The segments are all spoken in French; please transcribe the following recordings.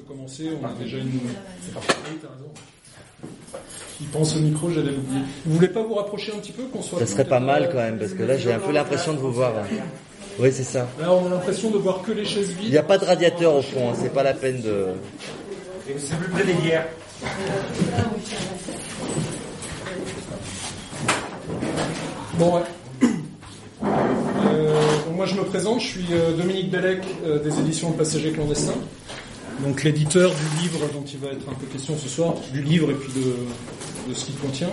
peut commencer. On a déjà une. C'est parfait. Oui, t'as raison. Il pense au micro, j'allais l'oublier. Vous voulez pas vous rapprocher un petit peu qu'on soit. Ça serait pas mal quand même, parce que là j'ai un peu l'impression de vous voir. Oui, c'est ça. Là, on a l'impression de voir que les chaises vides. Il n'y a pas de radiateur au fond, hein, c'est pas la peine de. C'est plus près des bières. Bon, ouais. Euh, moi je me présente, je suis euh, Dominique Bellec euh, des éditions Le Passager Clandestin, donc l'éditeur du livre dont il va être un peu question ce soir, du livre et puis de, de ce qu'il contient.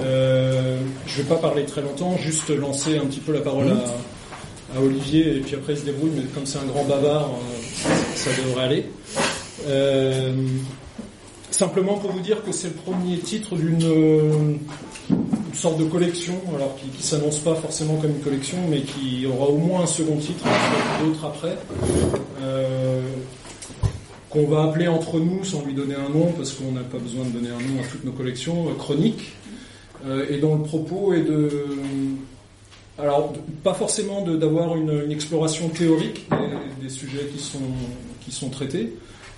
Euh, je vais pas parler très longtemps, juste lancer un petit peu la parole à, à Olivier et puis après il se débrouille, mais comme c'est un grand bavard, euh, ça devrait aller. Euh, simplement pour vous dire que c'est le premier titre d'une une sorte de collection, alors qui, qui s'annonce pas forcément comme une collection, mais qui aura au moins un second titre, d'autres après, euh, qu'on va appeler entre nous sans lui donner un nom, parce qu'on n'a pas besoin de donner un nom à toutes nos collections, euh, chroniques, euh, et dont le propos est de alors, pas forcément d'avoir une, exploration théorique des, sujets qui sont, qui sont traités.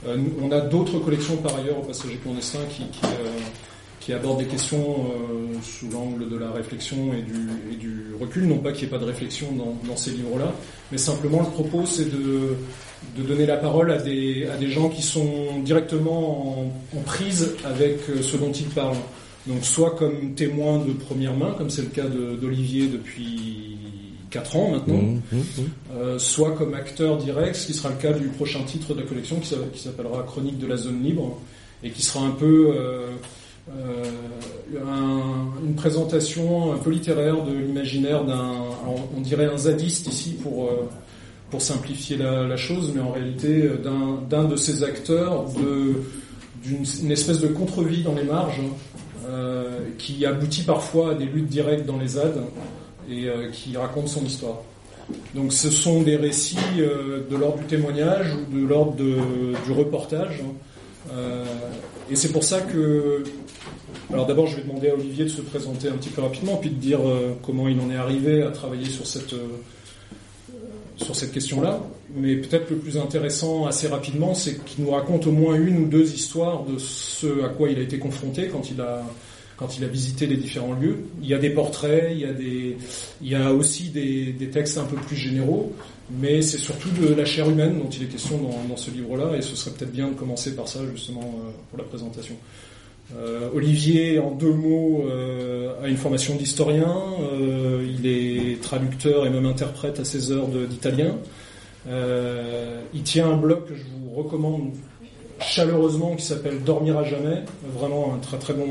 Euh, on a d'autres collections par ailleurs au Passager clandestin qui, qui, euh, qui abordent des questions euh, sous l'angle de la réflexion et du, et du recul. Non pas qu'il n'y ait pas de réflexion dans ces livres-là, mais simplement le propos c'est de, de donner la parole à des, à des gens qui sont directement en, en prise avec euh, ce dont ils parlent. Donc soit comme témoin de première main, comme c'est le cas de- d'Olivier depuis 4 ans maintenant, Mmh, mmh, mmh. euh, soit comme acteur direct, ce qui sera le cas du prochain titre de la collection qui s'a- qui s'appellera Chronique de la zone libre et qui sera un peu euh, euh, un- une présentation un peu littéraire de l'imaginaire d'un, on dirait un zadiste ici pour pour simplifier la, chose, mais en réalité euh, d'un de ces acteurs d'une une espèce de contre-vie dans les marges euh, qui aboutit parfois à des luttes directes dans les ZAD et euh, qui raconte son histoire. Donc ce sont des récits de l'ordre du témoignage ou de l'ordre du reportage. Euh, et c'est pour ça que... Alors d'abord je vais demander à Olivier de se présenter un petit peu rapidement, puis de dire comment il en est arrivé à travailler sur cette, sur cette question-là. Mais peut-être le plus intéressant assez rapidement, c'est qu'il nous raconte au moins une ou deux histoires de ce à quoi il a été confronté quand il a quand il a visité les différents lieux. Il y a des portraits, il y a des, il y a aussi des, des textes un peu plus généraux, mais c'est surtout de la chair humaine dont il est question dans, dans ce livre-là, et ce serait peut-être bien de commencer par ça justement euh, pour la présentation. Euh, Olivier, en deux mots, euh, a une formation d'historien. euh, il est traducteur et même interprète à ses heures d'italien. Il tient un blog que je vous recommande chaleureusement qui s'appelle Dormir à jamais. Vraiment un très très bon,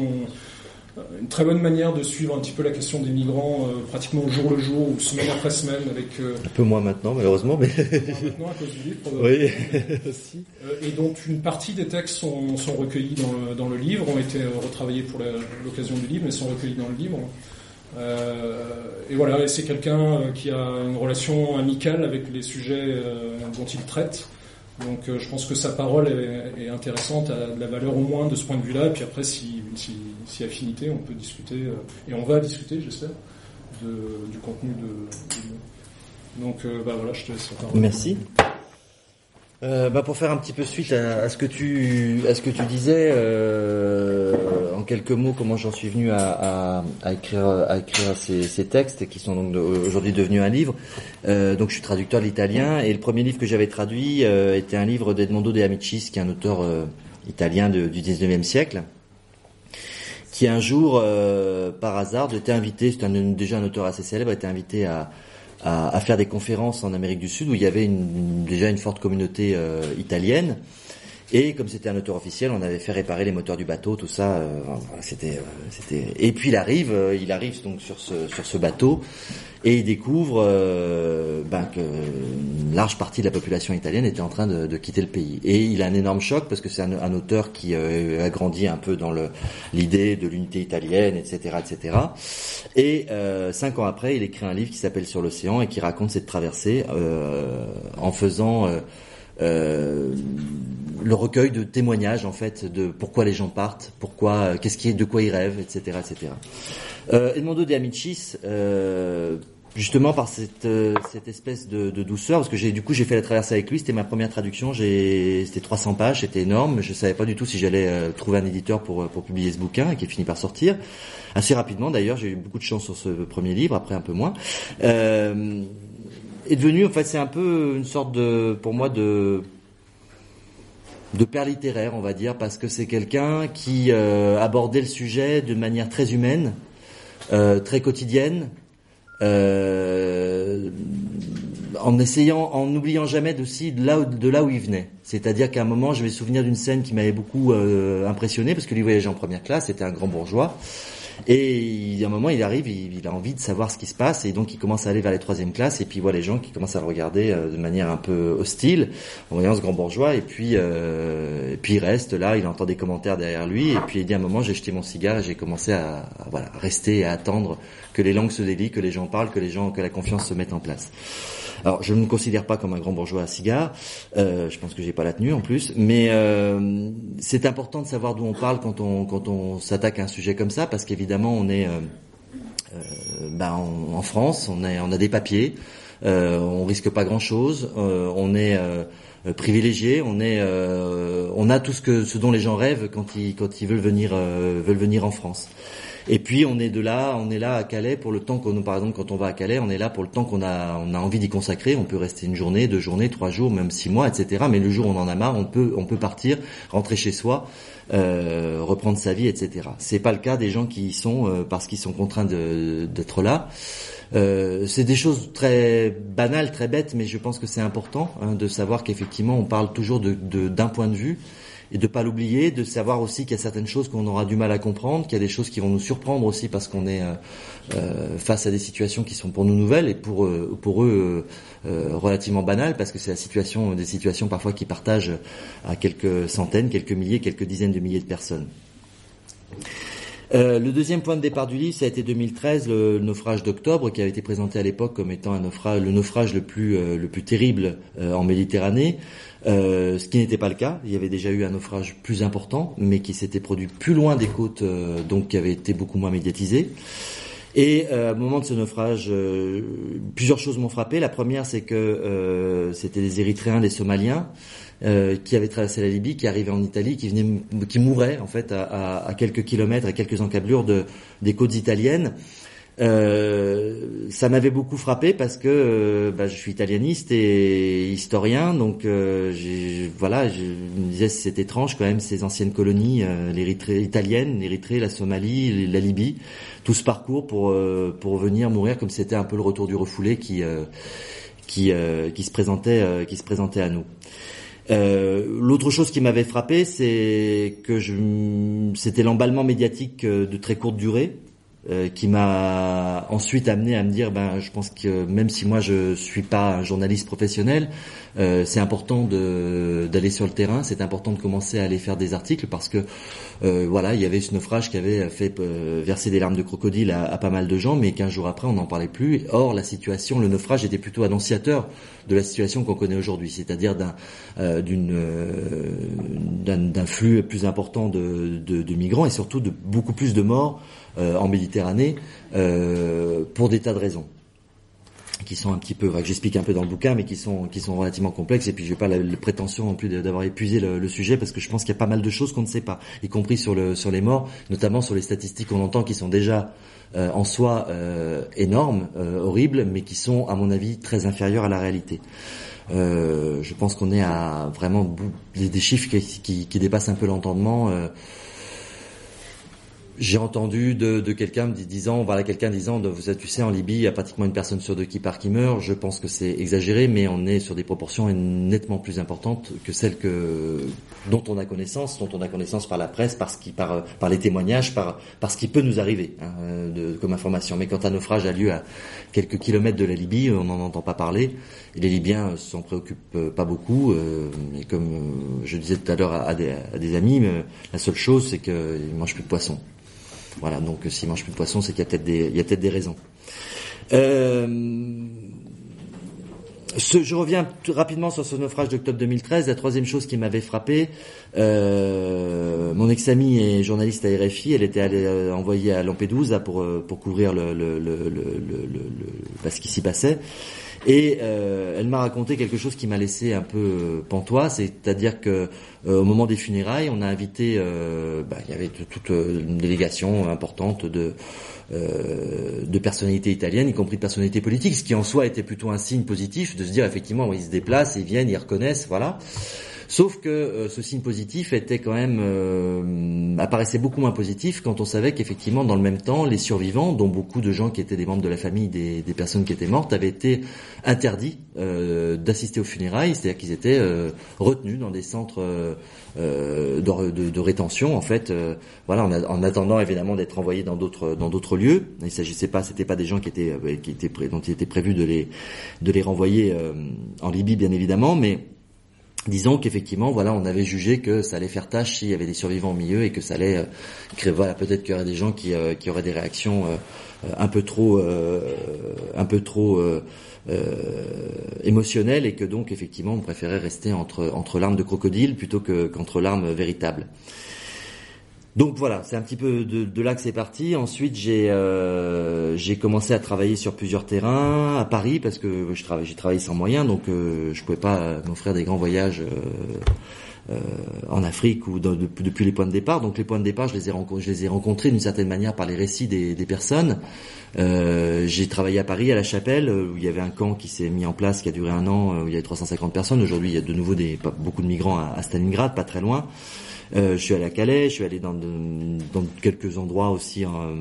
une très bonne manière de suivre un petit peu la question des migrants euh, pratiquement jour le jour ou semaine après semaine avec euh, Un peu moins maintenant, malheureusement, mais maintenant à cause du livre. oui, aussi. Euh, et dont une partie des textes sont, sont recueillis dans le, dans le livre, ont été euh, retravaillés pour l'occasion du livre, mais sont recueillis dans le livre. Euh, et voilà, et c'est quelqu'un euh, qui a une relation amicale avec les sujets euh, dont il traite. Donc euh, je pense que sa parole est, intéressante, a de la valeur au moins de ce point de vue-là. Et puis après, si, si, affinité, on peut discuter, euh, et on va discuter, j'espère, de- du contenu de, livre. Donc euh, bah voilà, je te laisse la parole. Merci. Euh, bah pour faire un petit peu suite à, ce que tu à ce que tu disais euh, en quelques mots comment j'en suis venu à, à, à écrire à écrire ces, ces textes qui sont donc aujourd'hui devenus un livre. Euh, donc je suis traducteur de l'italien et le premier livre que j'avais traduit euh, était un livre d'Edmondo De Amicis qui est un auteur euh, italien du 19e siècle qui un jour euh, par hasard était invité un, déjà un auteur assez célèbre était invité à à, à faire des conférences en Amérique du Sud où il y avait déjà une forte communauté euh, italienne. Et comme c'était un auteur officiel, on avait fait réparer les moteurs du bateau, tout ça. euh, c'était, euh, c'était. Et puis il arrive, il arrive donc sur ce sur ce bateau et il découvre euh, ben, que une large partie de la population italienne était en train de, quitter le pays. Et il a un énorme choc parce que c'est un, auteur qui euh, a grandi un peu dans l'idée de l'unité italienne, etc., etc. Et euh, cinq ans après, il écrit un livre qui s'appelle Sur l'océan et qui raconte cette traversée euh, en faisant euh, le recueil de témoignages en fait de pourquoi les gens partent, pourquoi, euh, qu'est-ce qui est, de quoi ils rêvent, etc., etc. Euh, Edmondo De Amicis, euh, justement par cette, euh, cette espèce de, douceur, parce que j'ai du coup j'ai fait la traversée avec lui, c'était ma première traduction, j'ai c'était 300 pages, c'était énorme, je savais pas du tout si j'allais euh, trouver un éditeur pour pour publier ce bouquin, qui est fini par sortir assez rapidement. D'ailleurs, j'ai eu beaucoup de chance sur ce premier livre, après un peu moins. Euh, est devenu, en fait, c'est un peu une sorte de, pour moi, de de père littéraire, on va dire, parce que c'est quelqu'un qui euh, abordait le sujet de manière très humaine, euh, très quotidienne, euh, en essayant, en n'oubliant jamais aussi de là, où, de là où il venait. C'est-à-dire qu'à un moment, je vais me souvenir d'une scène qui m'avait beaucoup impressionné, parce que lui voyageait en première classe, c'était un grand bourgeois. Et il, à un moment, il arrive, il, a envie de savoir ce qui se passe, et donc il commence à aller vers les troisième classes, et puis il voit les gens qui commencent à le regarder euh, de manière un peu hostile, en voyant ce grand bourgeois, et puis, euh, puis il reste là, il entend des commentaires derrière lui, et puis il dit à un moment, j'ai jeté mon cigare, et j'ai commencé à, rester et à attendre que les langues se délient, que les gens parlent, que les gens, que la confiance se mette en place. Alors, je ne me considère pas comme un grand bourgeois à cigare. Euh, je pense que j'ai pas la tenue en plus, mais euh, c'est important de savoir d'où on parle quand on quand on s'attaque à un sujet comme ça, parce qu'évidemment, on est euh, euh ben, en, France, on, est, on a des papiers, euh, on risque pas grand chose, on est privilégié, on est, on a tout ce que ce dont les gens rêvent quand ils quand ils veulent venir veulent venir en France. Et puis on est de là, on est là à Calais pour le temps qu'on, par exemple, quand on va à Calais, on est là pour le temps qu'on a, on a envie d'y consacrer. On peut rester une journée, deux journées, trois jours, même six mois, etc. Mais le jour où on en a marre, on peut, on peut partir, rentrer chez soi, euh, reprendre sa vie, etc. C'est pas le cas des gens qui y sont euh, parce qu'ils sont contraints d'être là. Euh, c'est des choses très banales, très bêtes, mais je pense que c'est important hein, de savoir qu'effectivement on parle toujours de, d'un point de vue et de pas l'oublier, de savoir aussi qu'il y a certaines choses qu'on aura du mal à comprendre, qu'il y a des choses qui vont nous surprendre aussi parce qu'on est euh, euh face à des situations qui sont pour nous nouvelles et pour euh, pour eux euh, relativement banales parce que c'est la situation des situations parfois qui partagent à quelques centaines, quelques milliers, quelques dizaines de milliers de personnes. Euh, le deuxième point de départ du livre, ça a été 2013, le, naufrage d'octobre, qui avait été présenté à l'époque comme étant le naufrage le plus, euh, le plus terrible euh, en Méditerranée. Euh, ce qui n'était pas le cas. Il y avait déjà eu un naufrage plus important, mais qui s'était produit plus loin des côtes, euh, donc qui avait été beaucoup moins médiatisé. Et euh, au moment de ce naufrage, euh, plusieurs choses m'ont frappé. La première, c'est que c'était des Érythréens, des Somaliens qui avaient traversé la Libye, qui arrivaient en Italie, qui venaient, qui mouraient en fait à, à, à quelques kilomètres, à quelques encablures de, des côtes italiennes. Euh, ça m'avait beaucoup frappé parce que euh, bah, je suis italianiste et historien, donc euh, voilà, je me disais c'est étrange quand même ces anciennes colonies, euh, l'Érythrée italienne, l'Érythrée, la Somalie, la Libye, tout ce parcours pour euh, pour venir mourir comme c'était un peu le retour du refoulé qui qui qui se présentait qui se présentait à nous. L'autre chose qui m'avait frappé, c'est que c'était l'emballement médiatique de très courte durée. Euh, qui m'a ensuite amené à me dire ben je pense que même si moi je suis pas un journaliste professionnel euh, c'est important d'aller sur le terrain c'est important de commencer à aller faire des articles parce que euh, voilà il y avait ce naufrage qui avait fait euh, verser des larmes de crocodile à, pas mal de gens mais qu'un jour après on n'en parlait plus. Or la situation le naufrage était plutôt annonciateur de la situation qu'on connaît aujourd'hui c'est-à-dire d'un euh, d'une d'un flux plus important de, migrants et surtout de beaucoup plus de morts euh, en Méditerranée euh, pour des tas de raisons qui sont un petit peu, enfin, que j'explique un peu dans le bouquin, mais qui sont qui sont relativement complexes. Et puis, je n'ai pas la, prétention non plus d'avoir épuisé le, sujet parce que je pense qu'il y a pas mal de choses qu'on ne sait pas, y compris sur le sur les morts, notamment sur les statistiques qu'on entend qui sont déjà euh, en soi euh, énormes, euh, horribles, mais qui sont, à mon avis, très inférieures à la réalité. je pense qu'on est à vraiment des, chiffres qui, qui, dépassent un peu l'entendement. J'ai entendu de, de quelqu'un disant, voilà, quelqu'un disant, tu sais, en Libye, il y a pratiquement une personne sur deux qui part, qui meurt. Je pense que c'est exagéré, mais on est sur des proportions nettement plus importantes que celles dont on a connaissance, dont on a connaissance par la presse, par, les témoignages, par, ce qui peut nous arriver hein, comme information. Mais quand un naufrage a lieu à quelques kilomètres de la Libye, on n'en entend pas parler. Les Libyens s'en préoccupent pas beaucoup. Euh, et comme euh, je disais tout à l'heure à, à, à, des amis, la seule chose, c'est qu'ils mangent plus de poisson. Voilà, donc s'ils mangent plus de poisson, c'est qu'il y a peut-être des, il y a peut-être des raisons. Euh, je reviens rapidement sur ce naufrage d'octobre 2013. La troisième chose qui m'avait frappé, euh, mon ex-amie est journaliste à RFI. Elle était allée, euh, envoyée à Lampedusa pour euh, pour couvrir le, le, le, le ce qui s'y passait. Et euh, elle m'a raconté quelque chose qui m'a laissé un peu pantois, c'est-à-dire que au moment des funérailles, on a invité, bah, il y avait toute une délégation importante de euh, de personnalités italiennes, y compris de personnalités politiques, ce qui en soi était plutôt un signe positif de se dire effectivement ils se déplacent, ils viennent, ils reconnaissent, voilà. Sauf que euh, ce signe positif était quand même euh, apparaissait beaucoup moins positif quand on savait qu'effectivement dans le même temps les survivants, dont beaucoup de gens qui étaient des membres de la famille des, personnes qui étaient mortes, avaient été interdits euh, d'assister aux funérailles, c'est-à-dire qu'ils étaient retenus dans des centres de, de, de, rétention en fait, voilà en, en, attendant évidemment d'être envoyés dans d'autres dans d'autres lieux. Il s'agissait pas, c'était pas des gens qui étaient qui étaient dont il était prévu de les de les renvoyer en Libye bien évidemment, mais Disons qu'effectivement, voilà, on avait jugé que ça allait faire tâche s'il y avait des survivants au milieu et que ça allait euh, créer, voilà, peut-être qu'il y aurait des gens qui, euh, auraient des réactions euh, un peu trop, un peu trop émotionnelles et que donc effectivement, on préférait rester entre entre l'arme de crocodile plutôt que qu'entre l'arme véritable. Donc voilà, c'est un petit peu de, là que c'est parti. Ensuite, j'ai euh, commencé à travailler sur plusieurs terrains à Paris parce que je j'ai travaillé sans moyens, donc euh, je pouvais pas m'offrir des grands voyages euh, en Afrique ou depuis les points de départ. Donc les points de départ, je les ai, je les ai rencontrés d'une certaine manière par les récits des, personnes. j'ai travaillé à Paris, à La Chapelle, où il y avait un camp qui s'est mis en place, qui a duré un an, où il y avait 350 personnes. Aujourd'hui, il y a de nouveau des, beaucoup de migrants à Stalingrad, pas très loin. Euh, je suis allé à Calais, je suis allé dans, quelques endroits aussi en,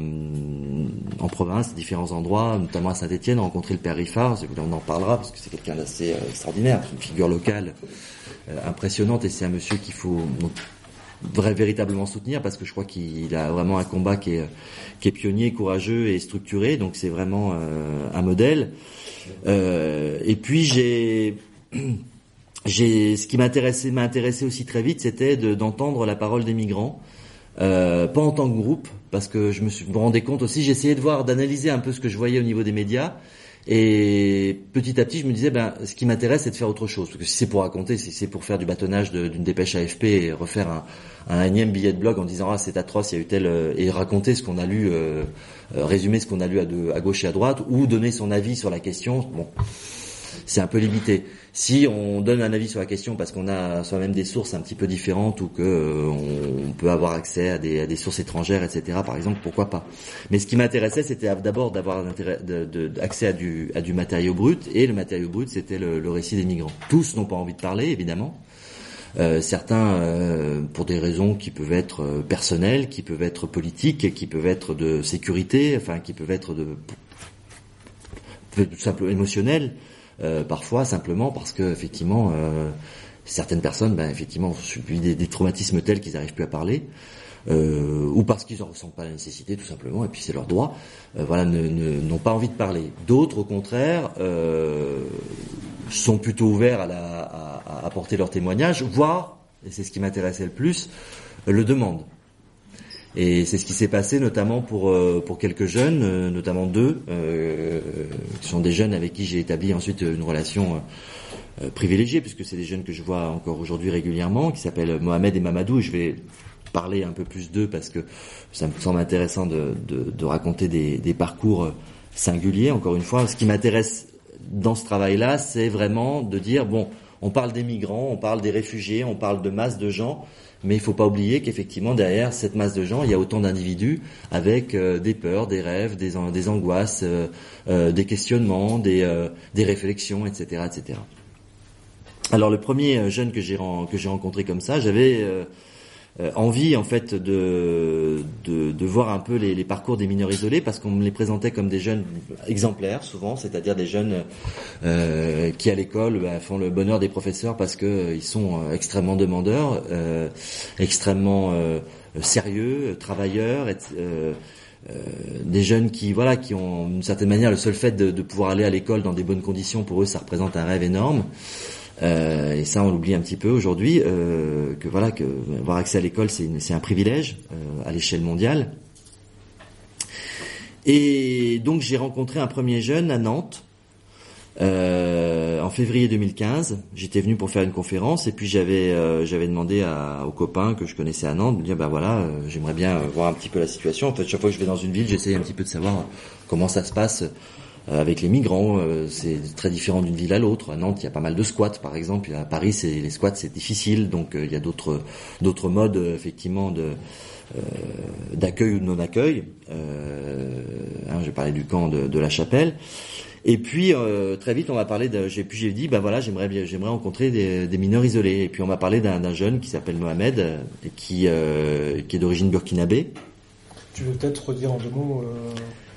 en, province, différents endroits, notamment à Saint-Etienne, rencontrer le père Riffard, on en parlera parce que c'est quelqu'un d'assez euh, extraordinaire, une figure locale euh, impressionnante et c'est un monsieur qu'il faut vrai, véritablement soutenir parce que je crois qu'il a vraiment un combat qui est, qui est pionnier, courageux et structuré, donc c'est vraiment un modèle. et puis j'ai ce qui m'intéressait m'a intéressé aussi très vite, c'était d'entendre la parole des migrants, euh, pas en tant que groupe, parce que je me, suis, rendais compte aussi, j'essayais de voir, d'analyser un peu ce que je voyais au niveau des médias, et petit à petit, je me disais, ben, ce qui m'intéresse, c'est de faire autre chose. Parce que si c'est pour raconter, si c'est pour faire du bâtonnage d'une dépêche AFP et refaire un, un énième billet de blog en disant, ah, c'est atroce, il y a eu tel, euh, et raconter ce qu'on a lu, euh, euh, résumer ce qu'on a lu à, de, à gauche et à droite, ou donner son avis sur la question, bon, c'est un peu limité. Si on donne un avis sur la question parce qu'on a soi-même des sources un petit peu différentes ou que euh, on peut avoir accès à des, sources étrangères, etc. Par exemple, pourquoi pas Mais ce qui m'intéressait, c'était d'abord d'avoir accès à du, matériau brut et le matériau brut, c'était le, récit des migrants. Tous n'ont pas envie de parler, évidemment. Euh, certains, euh, pour des raisons qui peuvent être personnelles, qui peuvent être politiques, qui peuvent être de sécurité, enfin qui peuvent être de tout simplement émotionnelles. Euh, parfois simplement parce que effectivement euh, certaines personnes, ben, effectivement, ont subi des, traumatismes tels qu'ils n'arrivent plus à parler. Euh, ou parce qu'ils n'en ressentent pas la nécessité tout simplement, et puis c'est leur droit, voilà, n'ont pas envie de parler. D'autres, au contraire, sont plutôt ouverts à, la, apporter leur témoignage, voire, et c'est ce qui m'intéressait le plus, le demandent. Et c'est ce qui s'est passé notamment pour euh, pour quelques jeunes, euh, notamment deux, euh, qui sont des jeunes avec qui j'ai établi ensuite une relation privilégiée, puisque c'est des jeunes que je vois encore aujourd'hui régulièrement, qui s'appellent Mohamed et Mamadou. Je vais parler un peu plus d'eux parce que ça me semble intéressant de, de, raconter des, des, parcours singuliers. Encore une fois, ce qui m'intéresse dans ce travail-là, c'est vraiment de dire bon, on parle des migrants, on parle des réfugiés, on parle de masse de gens mais il ne faut pas oublier qu'effectivement derrière cette masse de gens, il y a autant d'individus avec euh, des peurs, des rêves, des, angoisses, euh, euh, des questionnements, des, des réflexions, etc., etc. Alors le premier jeune que j'ai rencontré comme ça, j'avais envie en fait de, de, voir un peu les, parcours des mineurs isolés parce qu'on me les présentait comme des jeunes exemplaires souvent, c'est-à-dire des jeunes euh, qui à l'école bah, font le bonheur des professeurs parce que euh, ils sont euh, extrêmement demandeurs, euh, extrêmement sérieux, travailleurs. des jeunes qui voilà qui ont d'une certaine manière le seul fait de, de pouvoir aller à l'école dans des bonnes conditions pour eux ça représente un rêve énorme euh, et ça, on l'oublie un petit peu aujourd'hui, euh, que voilà, que avoir accès à l'école, c'est un privilège euh, à l'échelle mondiale. Et donc j'ai rencontré un premier jeune à Nantes. en en février 2015, j'étais venu pour faire une conférence et puis j'avais euh, j'avais demandé à, aux copains que je connaissais à Nantes de dire ben voilà, euh, j'aimerais bien voir un petit peu la situation. En fait, chaque fois que je vais dans une ville, j'essaye un petit peu de savoir comment ça se passe avec les migrants. c'est très différent d'une ville à l'autre. À Nantes, il y a pas mal de squats, par exemple. À Paris, c'est les squats, c'est difficile, donc il y a d'autres d'autres modes effectivement d'accueil ou de non-accueil. Hein, je parlais du camp de, la Chapelle. Et puis euh, très vite, on m'a parlé de, j'ai puis j'ai dit, bah voilà, j'aimerais j'aimerais rencontrer des, mineurs isolés. Et puis on m'a parlé d'un, jeune qui s'appelle Mohamed, euh, qui euh, qui est d'origine burkinabé. Tu veux peut-être redire en deux mots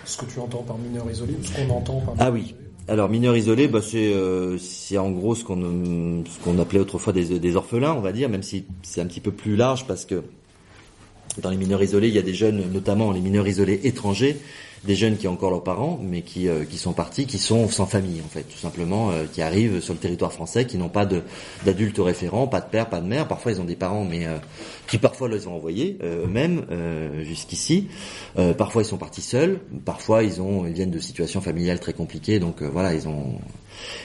ce que tu entends par mineur isolé, ce qu'on entend par. Ah oui. Alors mineur isolé, bah c'est c'est en gros ce qu'on ce qu'on appelait autrefois des orphelins, on va dire, même si c'est un petit peu plus large parce que dans les mineurs isolés, il y a des jeunes, notamment les mineurs isolés étrangers, des jeunes qui ont encore leurs parents, mais qui, euh, qui sont partis, qui sont sans famille en fait, tout simplement, euh, qui arrivent sur le territoire français, qui n'ont pas d'adultes référents, pas de père, pas de mère. Parfois ils ont des parents, mais euh, qui parfois les ont envoyés eux-mêmes jusqu'ici. parfois ils sont partis seuls. Parfois ils ont ils viennent de situations familiales très compliquées, donc voilà ils ont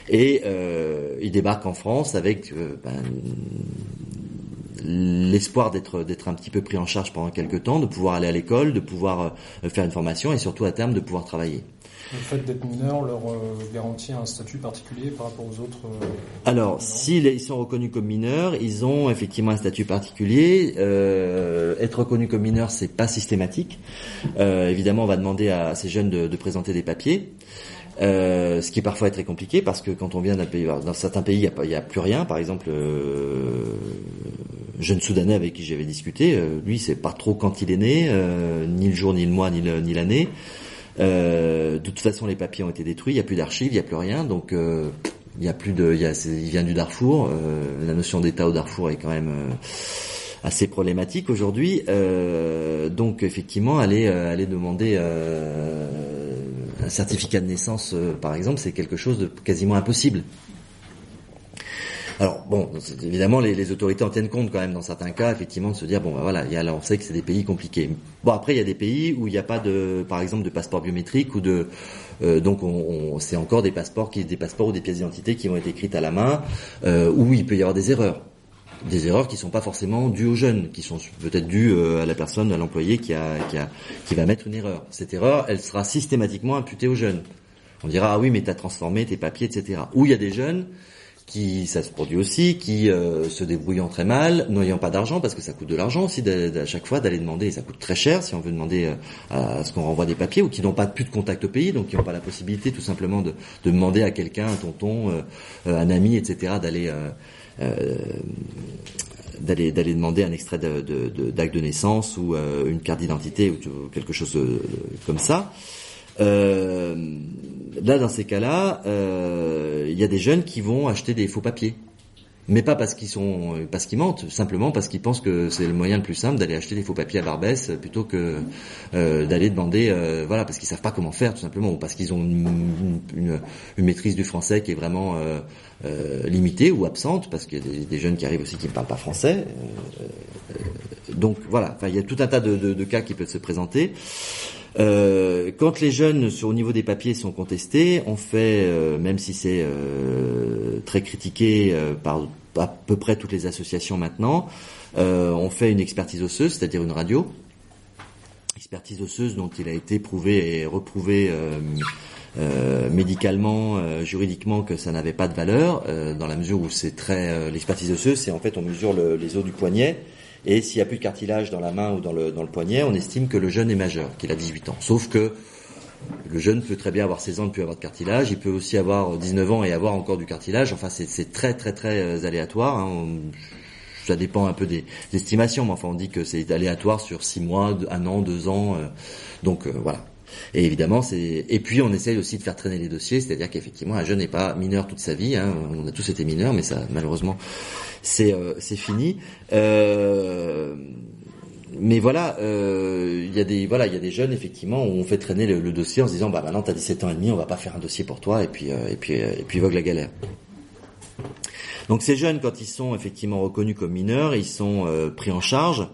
et ils débarquent en France avec ben, l'espoir d'être d'être un petit peu pris en charge pendant quelques temps, de pouvoir aller à l'école, de pouvoir euh, faire une formation et surtout à terme de pouvoir travailler. Le fait d'être mineur leur euh, garantit un statut particulier par rapport aux autres euh, Alors, s'ils sont reconnus comme mineurs, ils ont effectivement un statut particulier. être reconnu comme mineur, c'est pas systématique. évidemment, on va demander à ces jeunes de, de présenter des papiers. Euh, ce qui est parfois très compliqué parce que quand on vient d'un pays, dans certains pays, il n'y a, plus rien. Par exemple, euh, jeune Soudanais avec qui j'avais discuté, euh, lui, c'est pas trop quand il est né, euh, ni le jour, ni le mois, ni l'année. de toute façon, les papiers ont été détruits, il n'y a plus d'archives, il n'y a plus rien, donc il y a plus de, il vient du Darfour. la notion d'État au Darfour est quand même assez problématique aujourd'hui. donc effectivement, aller aller demander un certificat de naissance, euh, par exemple, c'est quelque chose de quasiment impossible. Alors bon, évidemment, les, autorités en tiennent compte quand même dans certains cas, effectivement, de se dire bon, ben voilà, il y a, on sait que c'est des pays compliqués. Bon, après, il y a des pays où il n'y a pas de, par exemple, de passeport biométrique ou de, euh, donc on, c'est encore des passeports qui, des passeports ou des pièces d'identité qui vont être écrites à la main, euh, où il peut y avoir des erreurs des erreurs qui sont pas forcément dues aux jeunes, qui sont peut-être dues euh, à la personne, à l'employé qui a, qui a, qui va mettre une erreur. Cette erreur, elle sera systématiquement imputée aux jeunes. On dira ah oui mais tu as transformé tes papiers, etc. Ou il y a des jeunes qui, ça se produit aussi, qui euh, se débrouillant très mal, n'ayant pas d'argent, parce que ça coûte de l'argent aussi à chaque fois d'aller demander, et ça coûte très cher si on veut demander euh, à ce qu'on renvoie des papiers, ou qui n'ont pas plus de contact au pays, donc qui n'ont pas la possibilité tout simplement de, de demander à quelqu'un, un tonton, un ami, etc., d'aller euh, d'aller d'aller demander un extrait d'acte de, naissance ou euh, une carte d'identité ou quelque chose euh, comme ça. Euh, là, dans ces cas-là, il y a des jeunes qui vont acheter des faux papiers mais pas parce qu'ils sont parce qu'ils mentent, simplement parce qu'ils pensent que c'est le moyen le plus simple d'aller acheter des faux papiers à Barbès plutôt que euh, d'aller demander euh, voilà parce qu'ils savent pas comment faire tout simplement ou parce qu'ils ont une, maîtrise du français qui est vraiment euh, euh limitée ou absente parce qu'il y a des, jeunes qui arrivent aussi qui ne parlent pas français. Euh, donc voilà, il y a tout un tas de, de cas qui peuvent se présenter. Euh, quand les jeunes au niveau des papiers sont contestés, on fait, euh, même si c'est euh, très critiqué par à peu près toutes les associations maintenant, on fait une expertise osseuse, c'est-à-dire une radio. Expertise osseuse dont il a été prouvé et reprouvé médicalement, juridiquement que ça n'avait pas de valeur, dans la mesure où c'est très l'expertise osseuse, c'est en fait on mesure les os du poignet et s'il n'y a plus de cartilage dans la main ou dans le, dans le poignet, on estime que le jeune est majeur, qu'il a 18 ans. Sauf que le jeune peut très bien avoir 16 ans et plus avoir de cartilage. Il peut aussi avoir 19 ans et avoir encore du cartilage. Enfin, c'est très très très euh, aléatoire. Hein. ça dépend un peu des, estimations, mais enfin on dit que c'est aléatoire sur 6 mois, un an, 2 ans. Euh. donc euh, voilà. Et évidemment, c'est et puis on essaye aussi de faire traîner les dossiers, c'est-à-dire qu'effectivement un jeune n'est pas mineur toute sa vie. Hein. On a tous été mineurs, mais ça malheureusement c'est euh, c'est fini. Euh, mais voilà, euh, il y a des voilà, il y a des jeunes effectivement où on fait traîner le, dossier en se disant bah maintenant t'as 17 ans et demi, on va pas faire un dossier pour toi et puis et puis et puis vogue la galère. Donc ces jeunes quand ils sont effectivement reconnus comme mineurs, ils sont pris en charge,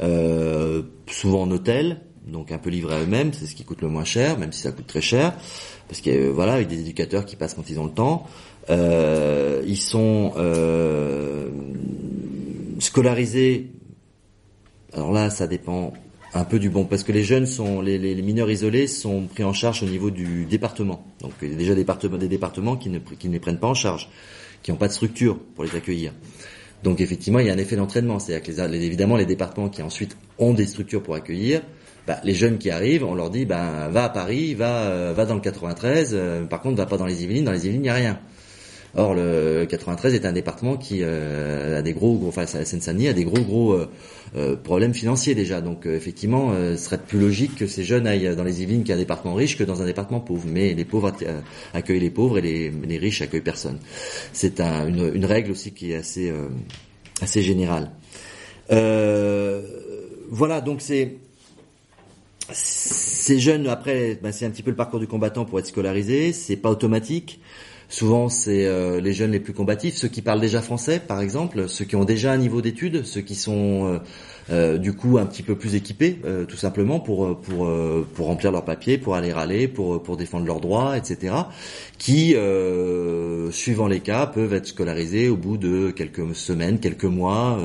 souvent en hôtel, donc un peu livrés à eux-mêmes, c'est ce qui coûte le moins cher, même si ça coûte très cher, parce que voilà, avec des éducateurs qui passent quand ils ont le temps. Euh, ils sont euh, scolarisés. Alors là, ça dépend un peu du bon, parce que les jeunes sont, les, mineurs isolés sont pris en charge au niveau du département. Donc il y a déjà des départements, des départements qui ne, qui ne les prennent pas en charge, qui n'ont pas de structure pour les accueillir. Donc effectivement, il y a un effet d'entraînement. C'est-à-dire que les, évidemment, les départements qui ensuite ont des structures pour accueillir, bah, les jeunes qui arrivent, on leur dit, bah, va à Paris, va, euh, va dans le 93. Euh, par contre, va pas dans les Yvelines. Dans les Yvelines, il n'y a rien. Or, le 93 est un département qui euh, a des gros, gros enfin, des gros, gros problèmes financiers déjà. Donc, effectivement, ce serait plus logique que ces jeunes aillent dans les Yvelines, qui est un département riche, que dans un département pauvre. Mais les pauvres accueillent les pauvres et les, riches accueillent personne. C'est un, une, une, règle aussi qui est assez, assez générale. voilà, donc c'est ces jeunes après, ben, c'est un petit peu le parcours du combattant pour être scolarisé. C'est pas automatique. Souvent, c'est euh, les jeunes les plus combatifs, ceux qui parlent déjà français, par exemple, ceux qui ont déjà un niveau d'études, ceux qui sont euh, euh, du coup un petit peu plus équipés, euh, tout simplement pour euh, pour pour remplir leurs papiers, pour aller râler, pour pour défendre leurs droits, etc. Qui, suivant les cas, peuvent être scolarisés au bout de quelques semaines, quelques mois,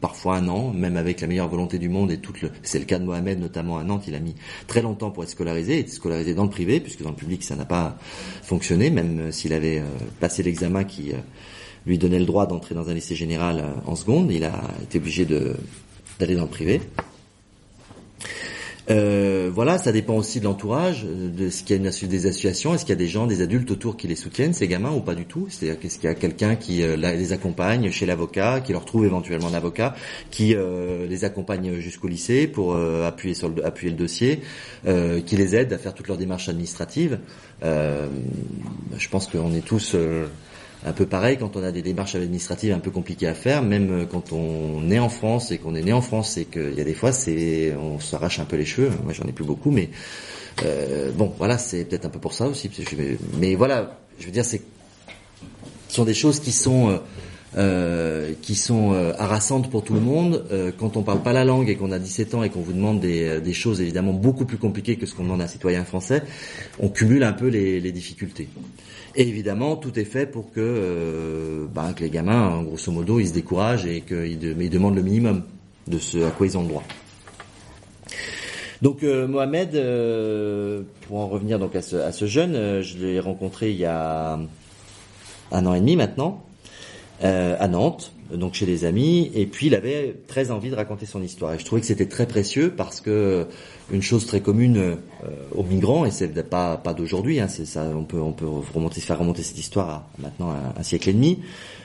parfois un an, même avec la meilleure volonté du monde et tout le. C'est le cas de Mohamed notamment à Nantes, il a mis très longtemps pour être scolarisé, il scolarisé dans le privé puisque dans le public ça n'a pas fonctionné, même s'il avait passé l'examen qui lui donnait le droit d'entrer dans un lycée général en seconde, il a été obligé de d'aller dans le privé. Euh, voilà, ça dépend aussi de l'entourage, de ce qu'il y a des associations, est-ce qu'il y a des gens, des adultes autour qui les soutiennent, ces gamins, ou pas du tout? C'est-à-dire qu'est-ce qu'il y a quelqu'un qui euh, les accompagne chez l'avocat, qui leur trouve éventuellement un avocat, qui euh, les accompagne jusqu'au lycée pour appuyer le, appuyer le dossier, qui les aide à faire toutes leurs démarches administratives? je pense qu'on est tous un peu pareil quand on a des démarches administratives un peu compliquées à faire, même euh, quand on est en France et qu'on est né en France et qu'il y a des fois on s'arrache un peu les cheveux. Moi j'en ai plus beaucoup, mais euh, bon voilà c'est peut-être un peu pour ça aussi. Mais voilà, je veux dire ce sont des choses qui sont euh, qui sont harassantes pour tout le monde. Quand on parle pas la langue et qu'on a 17 ans et qu'on vous demande des, choses évidemment beaucoup plus compliquées que ce qu'on demande à un citoyen français, on cumule un peu les difficultés. Et évidemment, tout est fait pour que, euh, bah, que les gamins, grosso modo, ils se découragent et qu'ils ils demandent le minimum de ce à quoi ils ont le droit. Donc euh, Mohamed, euh, pour en revenir donc à ce, à ce jeune, euh, je l'ai rencontré il y a un an et demi maintenant à Nantes donc chez des amis, et puis il avait très envie de raconter son histoire. Et je trouvais que c'était très précieux parce que une chose très commune euh, aux migrants, et c'est pas pas d'aujourd'hui, hein, c'est ça, on peut on peut remonter, faire remonter cette histoire à maintenant un, siècle et demi,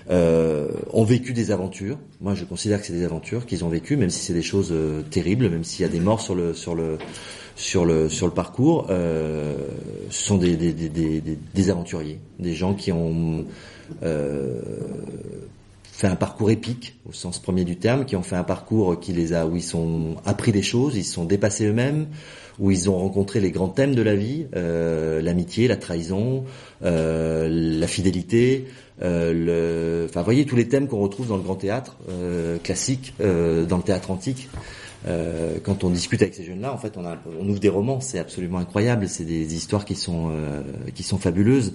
euh, ont vécu des aventures. Moi, je considère que c'est des aventures qu'ils ont vécues, même si c'est des choses euh, terribles, même s'il y a des morts sur le sur le sur le sur le parcours, euh, ce sont des des, des, des, aventuriers, des gens qui ont euh, fait un parcours épique au sens premier du terme, qui ont fait un parcours qui les a, où ils sont appris des choses, ils se sont dépassés eux-mêmes, où ils ont rencontré les grands thèmes de la vie, euh, l'amitié, la trahison, euh, la fidélité, euh, le, enfin, voyez tous les thèmes qu'on retrouve dans le grand théâtre euh, classique, dans le théâtre antique. Quand on discute avec ces jeunes-là, en fait, on, a, on ouvre des romans, c'est absolument incroyable, c'est des histoires qui sont qui sont fabuleuses.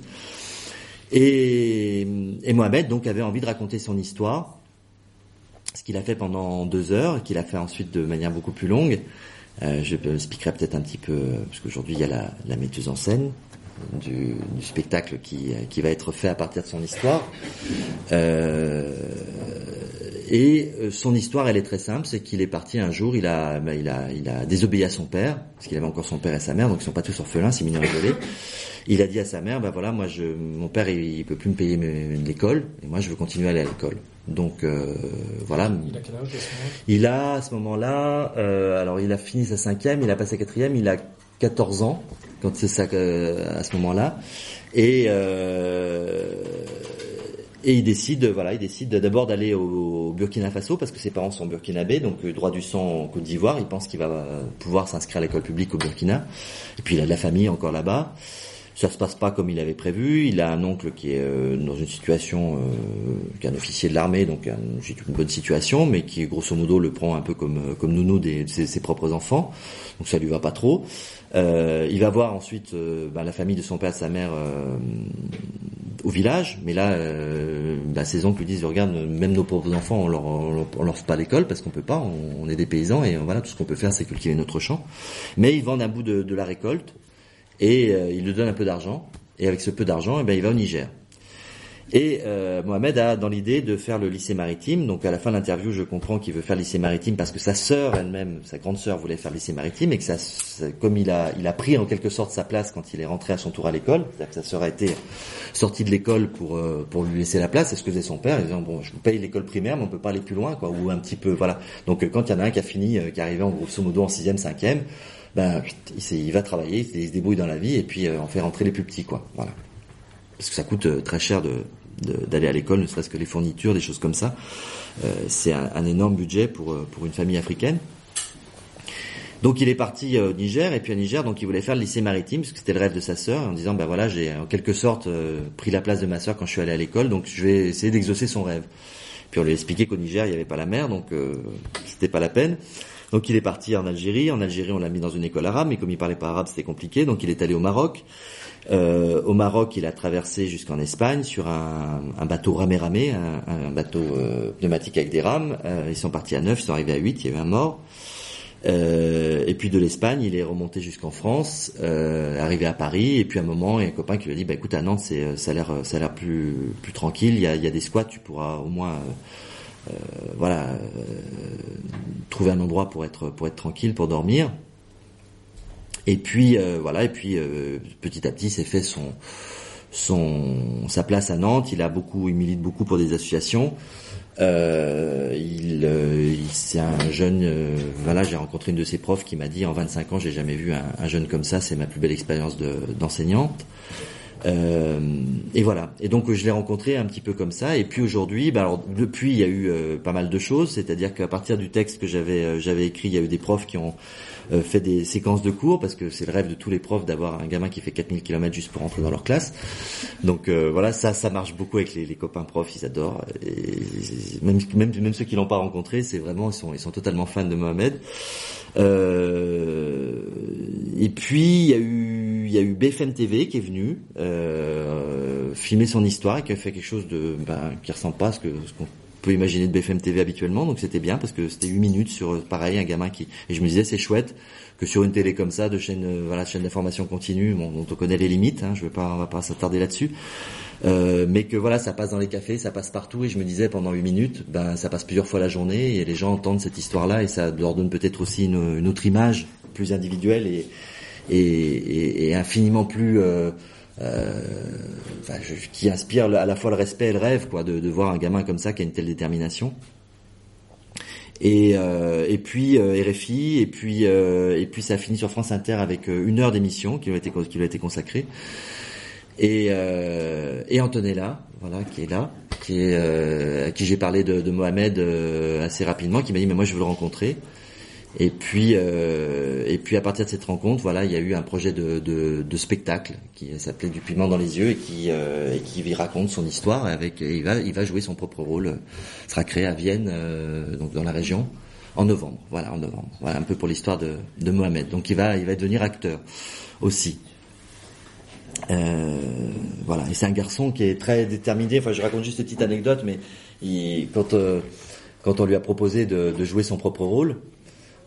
Et, et, Mohamed donc avait envie de raconter son histoire, ce qu'il a fait pendant deux heures, qu'il a fait ensuite de manière beaucoup plus longue. Euh, je expliquerai peut-être un petit peu, parce qu'aujourd'hui il y a la, la metteuse en scène du, du, spectacle qui, qui va être fait à partir de son histoire. Euh, et euh, son histoire, elle est très simple, c'est qu'il est parti un jour, il a, bah, il a, il a désobéi à son père, parce qu'il avait encore son père et sa mère, donc ils sont pas tous orphelins, c'est mineurs isolés. Il a dit à sa mère, bah voilà, moi je, mon père il, peut plus me payer l'école, et moi je veux continuer à aller à l'école. Donc euh, voilà. Il a quel âge Il a à ce moment-là, euh, alors il a fini sa cinquième, il a passé sa quatrième, il a 14 ans quand c'est ça euh, à ce moment-là, et euh, et il décide, voilà, il décide d'abord d'aller au, Burkina Faso parce que ses parents sont burkinabés, donc euh, droit du sang en Côte d'Ivoire. Il pense qu'il va pouvoir s'inscrire à l'école publique au Burkina. Et puis il a de la famille encore là-bas. Ça se passe pas comme il avait prévu. Il a un oncle qui est euh, dans une situation, euh, qui est un officier de l'armée, donc une bonne situation, mais qui grosso modo le prend un peu comme euh, comme nounou des, de ses, propres enfants. Donc ça lui va pas trop. Euh, il va voir ensuite euh, bah, la famille de son père, de sa mère au village, mais là, bah, ses oncles lui disent regarde, même nos pauvres enfants, on leur on leur, fait pas l'école parce qu'on peut pas. On, est des paysans et voilà, tout ce qu'on peut faire, c'est cultiver notre champ. Mais ils vendent un bout de, de la récolte et euh, il lui donne un peu d'argent. Et avec ce peu d'argent, eh ben, il va au Niger. Et euh, Mohamed a dans l'idée de faire le lycée maritime. Donc à la fin de l'interview, je comprends qu'il veut faire le lycée maritime parce que sa sœur elle-même, sa grande sœur, voulait faire le lycée maritime et que ça, comme il a, il a pris en quelque sorte sa place quand il est rentré à son tour à l'école, c'est-à-dire que sa sœur a été sortie de l'école pour euh, pour lui laisser la place. C'est ce que faisait son père. Il disait bon, je vous paye l'école primaire, mais on peut pas aller plus loin, quoi, ou un petit peu, voilà. Donc quand il y en a un qui a fini, qui est arrivé en grosso modo en sixième, cinquième, ben, il, va travailler, il se débrouille dans la vie et puis euh, on fait rentrer les plus petits, quoi. Voilà. Parce que ça coûte euh, très cher de, d'aller à l'école, ne serait-ce que les fournitures, des choses comme ça. Euh, c'est un, énorme budget pour, pour une famille africaine. Donc il est parti au Niger et puis à Niger donc il voulait faire le lycée maritime parce que c'était le rêve de sa sœur en disant ben voilà j'ai en quelque sorte pris la place de ma sœur quand je suis allé à l'école donc je vais essayer d'exaucer son rêve. Puis on lui a expliqué qu'au Niger il n'y avait pas la mer donc c'était pas la peine. Donc il est parti en Algérie. En Algérie, on l'a mis dans une école arabe, mais comme il parlait pas arabe, c'était compliqué. Donc il est allé au Maroc. Euh, au Maroc, il a traversé jusqu'en Espagne sur un, bateau ramé-ramé, un, bateau euh, pneumatique avec des rames. Euh, ils sont partis à 9, ils sont arrivés à 8, il y avait un mort. Et puis de l'Espagne, il est remonté jusqu'en France, arrivé à Paris, et puis un moment, il y a un copain qui lui a dit, bah écoute, à Nantes, ça a l'air, plus, tranquille. Il y a, il y a des squats, tu pourras au moins voilà, euh, trouver un endroit pour être pour être tranquille, pour dormir. Et puis euh, voilà, et puis petit à petit, s'est fait son son sa place à Nantes. Il a beaucoup, il milite beaucoup pour des associations. Euh, il, c'est un jeune. voilà, j'ai rencontré une de ses profs qui m'a dit en 25 ans, j'ai jamais vu un jeune comme ça. C'est ma plus belle expérience d'enseignante. Euh, et voilà. Et donc je l'ai rencontré un petit peu comme ça. Et puis aujourd'hui, bah alors depuis il y a eu euh, pas mal de choses. C'est-à-dire qu'à partir du texte que j'avais euh, j'avais écrit, il y a eu des profs qui ont fait des séquences de cours parce que c'est le rêve de tous les profs d'avoir un gamin qui fait 4000 km juste pour entrer dans leur classe. Donc voilà, ça ça marche beaucoup avec les, les copains profs, ils adorent. Et même même même ceux qui l'ont pas rencontré, c'est vraiment ils sont ils sont totalement fans de Mohamed. Euh, et puis il y a eu il y a eu BFM TV qui est venu euh, filmer son histoire et qui a fait quelque chose de ben, qui ressemble pas à ce que ce qu'on peut imaginer de BFM TV habituellement. Donc c'était bien parce que c'était 8 minutes sur pareil un gamin qui et je me disais c'est chouette que sur une télé comme ça de chaîne euh, voilà chaîne d'information continue bon, dont on connaît les limites. Hein, je vais pas on va pas s'attarder là-dessus. Euh, mais que voilà, ça passe dans les cafés, ça passe partout, et je me disais pendant 8 minutes, ben ça passe plusieurs fois la journée, et les gens entendent cette histoire-là, et ça leur donne peut-être aussi une, autre image plus individuelle et, et, et, infiniment plus euh, euh, enfin, je, qui inspire à la fois le respect et le rêve, quoi, de, de, voir un gamin comme ça qui a une telle détermination. Et, euh, et puis euh, RFI, et puis euh, et puis ça finit sur France Inter avec une heure d'émission qui lui a été qui lui a été consacrée et, euh, et Antonella, voilà, qui est là, qui est, euh, à qui j'ai parlé de, de Mohamed euh, assez rapidement, qui m'a dit mais moi je veux le rencontrer. Et puis euh, et puis à partir de cette rencontre, voilà, il y a eu un projet de, spectacle qui s'appelait Du piment dans les yeux et qui euh, et raconte son histoire avec il va il va jouer son propre rôle. Il sera créé à Vienne, donc dans la région, en novembre. Voilà, en novembre. Voilà un peu pour l'histoire de, de Mohamed. Donc il va il va devenir acteur aussi. Euh, voilà, et c'est un garçon qui est très déterminé. Enfin, je raconte juste une petite anecdote, mais quand euh, quand on lui a proposé de jouer son propre rôle,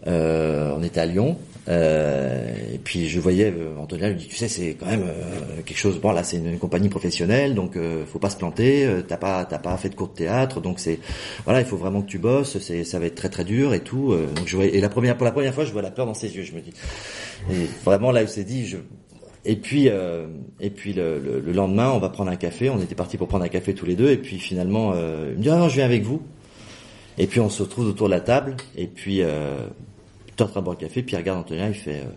euh, on était à Lyon, euh, et puis je voyais euh, Antonia lui dit, tu sais, c'est quand même euh, quelque chose. Bon, là, c'est une, compagnie professionnelle, donc faut pas se planter. t'as pas t'as pas fait de cours de théâtre, donc c'est voilà, il faut vraiment que tu bosses. C'est ça va être très très dur et tout. donc je voyais, et la première pour la première fois, je vois la peur dans ses yeux. Je me dis, et vraiment là, il s'est dit, je et puis, et puis le, le, lendemain, on va prendre un café. On était parti pour prendre un café tous les deux. Et puis finalement, il me dit ah non, je viens avec vous. Et puis on se retrouve autour de la table. Et puis, en train de boire le café. Puis il regarde Antonin, il fait euh,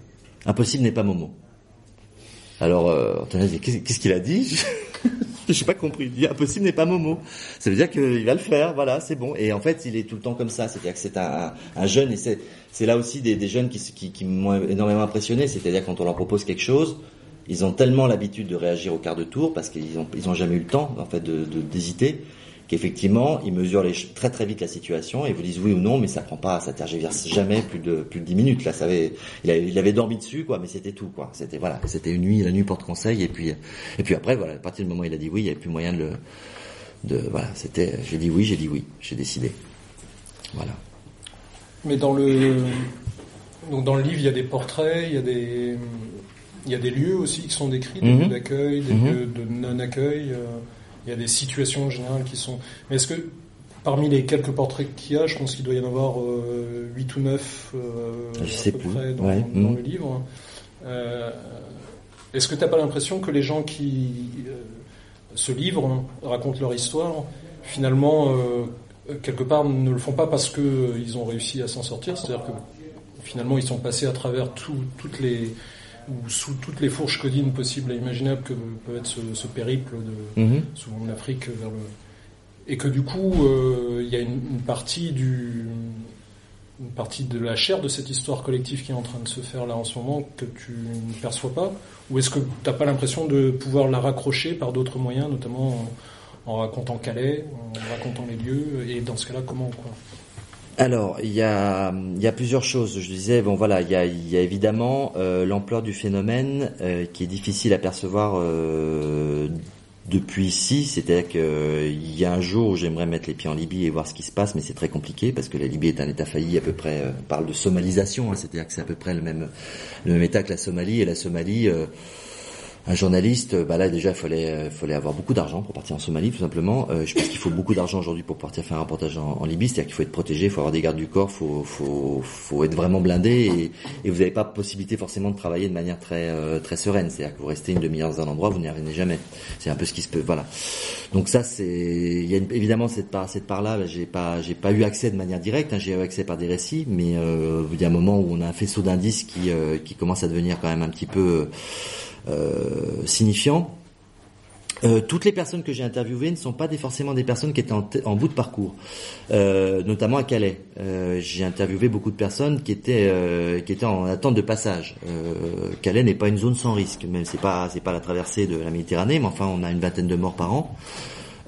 impossible n'est pas Momo. Alors euh, Antonin dit qu'est-ce qu'il a dit? Je n'ai pas compris. Il dit impossible n'est pas Momo. Ça veut dire qu'il va le faire. Voilà, c'est bon. Et en fait, il est tout le temps comme ça. C'est-à-dire que c'est un, un, jeune et c'est là aussi des, jeunes qui, m'ont énormément impressionné. C'est-à-dire quand on leur propose quelque chose ils ont tellement l'habitude de réagir au quart de tour parce qu'ils ont ils ont jamais eu le temps en fait de d'hésiter qu'effectivement ils mesurent les, très très vite la situation et vous disent oui ou non mais ça prend pas ça tergiverse jamais plus de plus de 10 minutes là ça avait il avait, il avait dormi dessus quoi mais c'était tout quoi c'était voilà c'était une nuit la nuit porte conseil et puis et puis après voilà à partir du moment où il a dit oui il y avait plus moyen de le de voilà c'était j'ai dit oui j'ai dit oui j'ai décidé voilà mais dans le donc dans le livre il y a des portraits il y a des il y a des lieux aussi qui sont décrits, des Mhm. lieux d'accueil, des Mhm. lieux de non-accueil. euh, il y a des situations en général qui sont. Mais est-ce que parmi les quelques portraits qu'il y a, je pense qu'il doit y en avoir euh, 8 ou 9 euh, Je à sais peu plus. près dans, Ouais. dans Mhm. le livre. euh, est-ce que tu n'as pas l'impression que les gens qui euh, se livrent, racontent leur histoire, finalement, euh, quelque part, ne le font pas parce qu'ils ont réussi à s'en sortir? C'est-à-dire que finalement, ils sont passés à travers tout- toutes les ou sous toutes les fourches codines possibles et imaginables que peut être ce, ce périple de Mhm. souvent de l'Afrique vers le et que du coup euh, il y a une, une partie du une partie de la chair de cette histoire collective qui est en train de se faire là en ce moment que tu ne perçois pas? Ou est-ce que tu n'as pas l'impression de pouvoir la raccrocher par d'autres moyens notamment en, en racontant Calais en racontant les lieux et dans ce cas-là comment quoi? Alors, il y a, plusieurs choses. Je disais, bon voilà, il y a, évidemment euh, l'ampleur du phénomène euh, qui est difficile à percevoir euh, depuis ici. C'est-à-dire qu'il y a un jour où j'aimerais mettre les pieds en Libye et voir ce qui se passe, mais c'est très compliqué parce que la Libye est un État failli à peu près. on parle de somalisation, hein, c'est-à-dire que c'est à peu près le même, le même État que la Somalie et la Somalie. Euh, un journaliste, bah là déjà, il fallait, euh, fallait avoir beaucoup d'argent pour partir en Somalie, tout simplement. Euh, je pense qu'il faut beaucoup d'argent aujourd'hui pour partir faire un reportage en, Libye, c'est-à-dire qu'il faut être protégé, il faut avoir des gardes du corps, faut, faut, faut être vraiment blindé, et, vous n'avez pas possibilité forcément de travailler de manière très, euh, très sereine. C'est-à-dire que vous restez une demi-heure dans un endroit, vous n'y arrivez jamais. C'est un peu ce qui se peut, voilà. Donc ça, c'est, il y a une- évidemment cette part, cette part-là, là, j'ai pas, pas eu accès de manière directe, hein, j'ai eu accès par des récits, mais euh, il y a un moment où on a un faisceau d'indices qui, euh, qui commence à devenir quand même un petit peu euh, signifiant. Euh, toutes les personnes que j'ai interviewées ne sont pas forcément des personnes qui étaient en, bout de parcours, euh, notamment à Calais. Euh, j'ai interviewé beaucoup de personnes qui étaient euh, qui étaient en attente de passage. Euh, Calais n'est pas une zone sans risque, même c'est pas c'est pas la traversée de la Méditerranée, mais enfin on a une vingtaine de morts par an.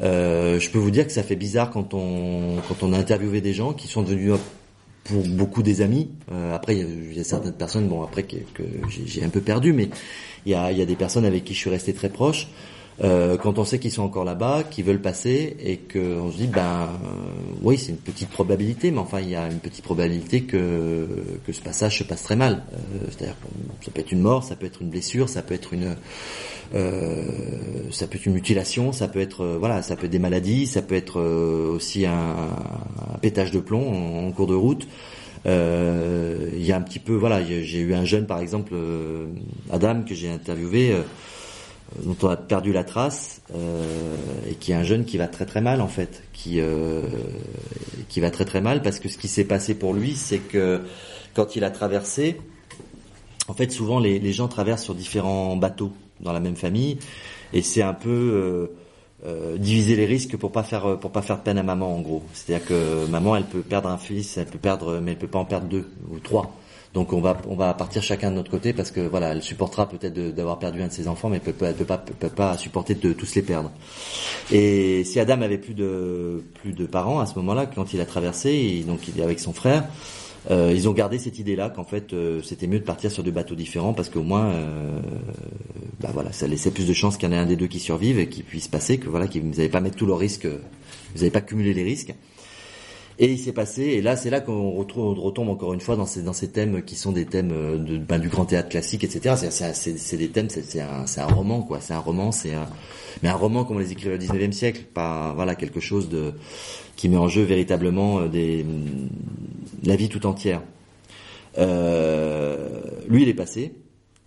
Euh, je peux vous dire que ça fait bizarre quand on quand on a interviewé des gens qui sont devenus pour beaucoup des amis. Euh, après, il y, a, certaines personnes, bon, après que, j'ai un peu perdu, mais il y a, il y a des personnes avec qui je suis resté très proche. Euh, quand on sait qu'ils sont encore là-bas, qu'ils veulent passer, et que on se dit, ben, euh, oui, c'est une petite probabilité, mais enfin, il y a une petite probabilité que que ce passage se passe très mal. Euh, C'est-à-dire, ça peut être une mort, ça peut être une blessure, ça peut être une euh, ça peut être une mutilation, ça peut être euh, voilà, ça peut être des maladies, ça peut être aussi un, pétage de plomb en, en cours de route. Il y a un petit peu voilà, j'ai eu un jeune par exemple, Adam que j'ai interviewé, dont on a perdu la trace euh, et qui est un jeune qui va très très mal en fait, qui euh, qui va très très mal parce que ce qui s'est passé pour lui, c'est que quand il a traversé, en fait, souvent les, gens traversent sur différents bateaux dans la même famille, et c'est un peu euh, diviser les risques pour pas faire pour pas faire de peine à maman en gros. C'est-à-dire que maman, elle peut perdre un fils, elle peut perdre, mais elle peut pas en perdre deux ou trois. Donc on va on va partir chacun de notre côté parce que voilà, elle supportera peut-être d'avoir perdu un de ses enfants, mais elle peut, peut pas peut, pas supporter de tous les perdre. Et si Adam avait plus de plus de parents à ce moment-là, quand il a traversé, et donc il est avec son frère. Euh, ils ont gardé cette idée-là qu'en fait euh, c'était mieux de partir sur deux bateaux différents parce qu'au moins, euh, bah voilà, ça laissait plus de chances qu'il y en ait un des deux qui survive et qui puisse passer, que voilà, qu'ils vous n'avez pas mettre tous leurs risques, euh, vous n'avez pas cumulé les risques. Et il s'est passé, et là c'est là qu'on retombe encore une fois dans ces, dans ces thèmes qui sont des thèmes euh, ben, du grand théâtre classique, etc. C'est- des thèmes, c'est un, roman, quoi. C'est un roman, c'est un, mais un roman comme on les écrivait au 19e siècle, pas voilà quelque chose de qui met en jeu véritablement euh, des, la vie tout entière. Euh, lui, il est passé.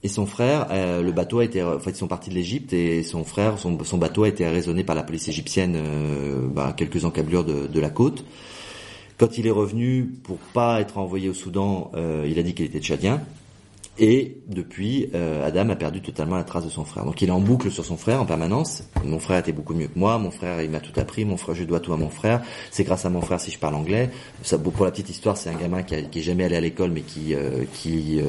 Et son frère, euh, le bateau a été, en fait, ils sont partis de l'Égypte et son frère, son, son bateau a été arraisonné par la police égyptienne euh, à quelques encablures de la côte. Quand il est revenu pour pas être envoyé au Soudan, euh, il a dit qu'il était tchadien. Et depuis, euh, Adam a perdu totalement la trace de son frère. Donc il est en boucle sur son frère en permanence. Mon frère était beaucoup mieux que moi. Mon frère, il m'a tout appris. Mon frère, je dois tout à mon frère. C'est grâce à mon frère si je parle anglais. Ça, pour la petite histoire, c'est un gamin qui, est jamais allé à l'école, mais qui, euh, qui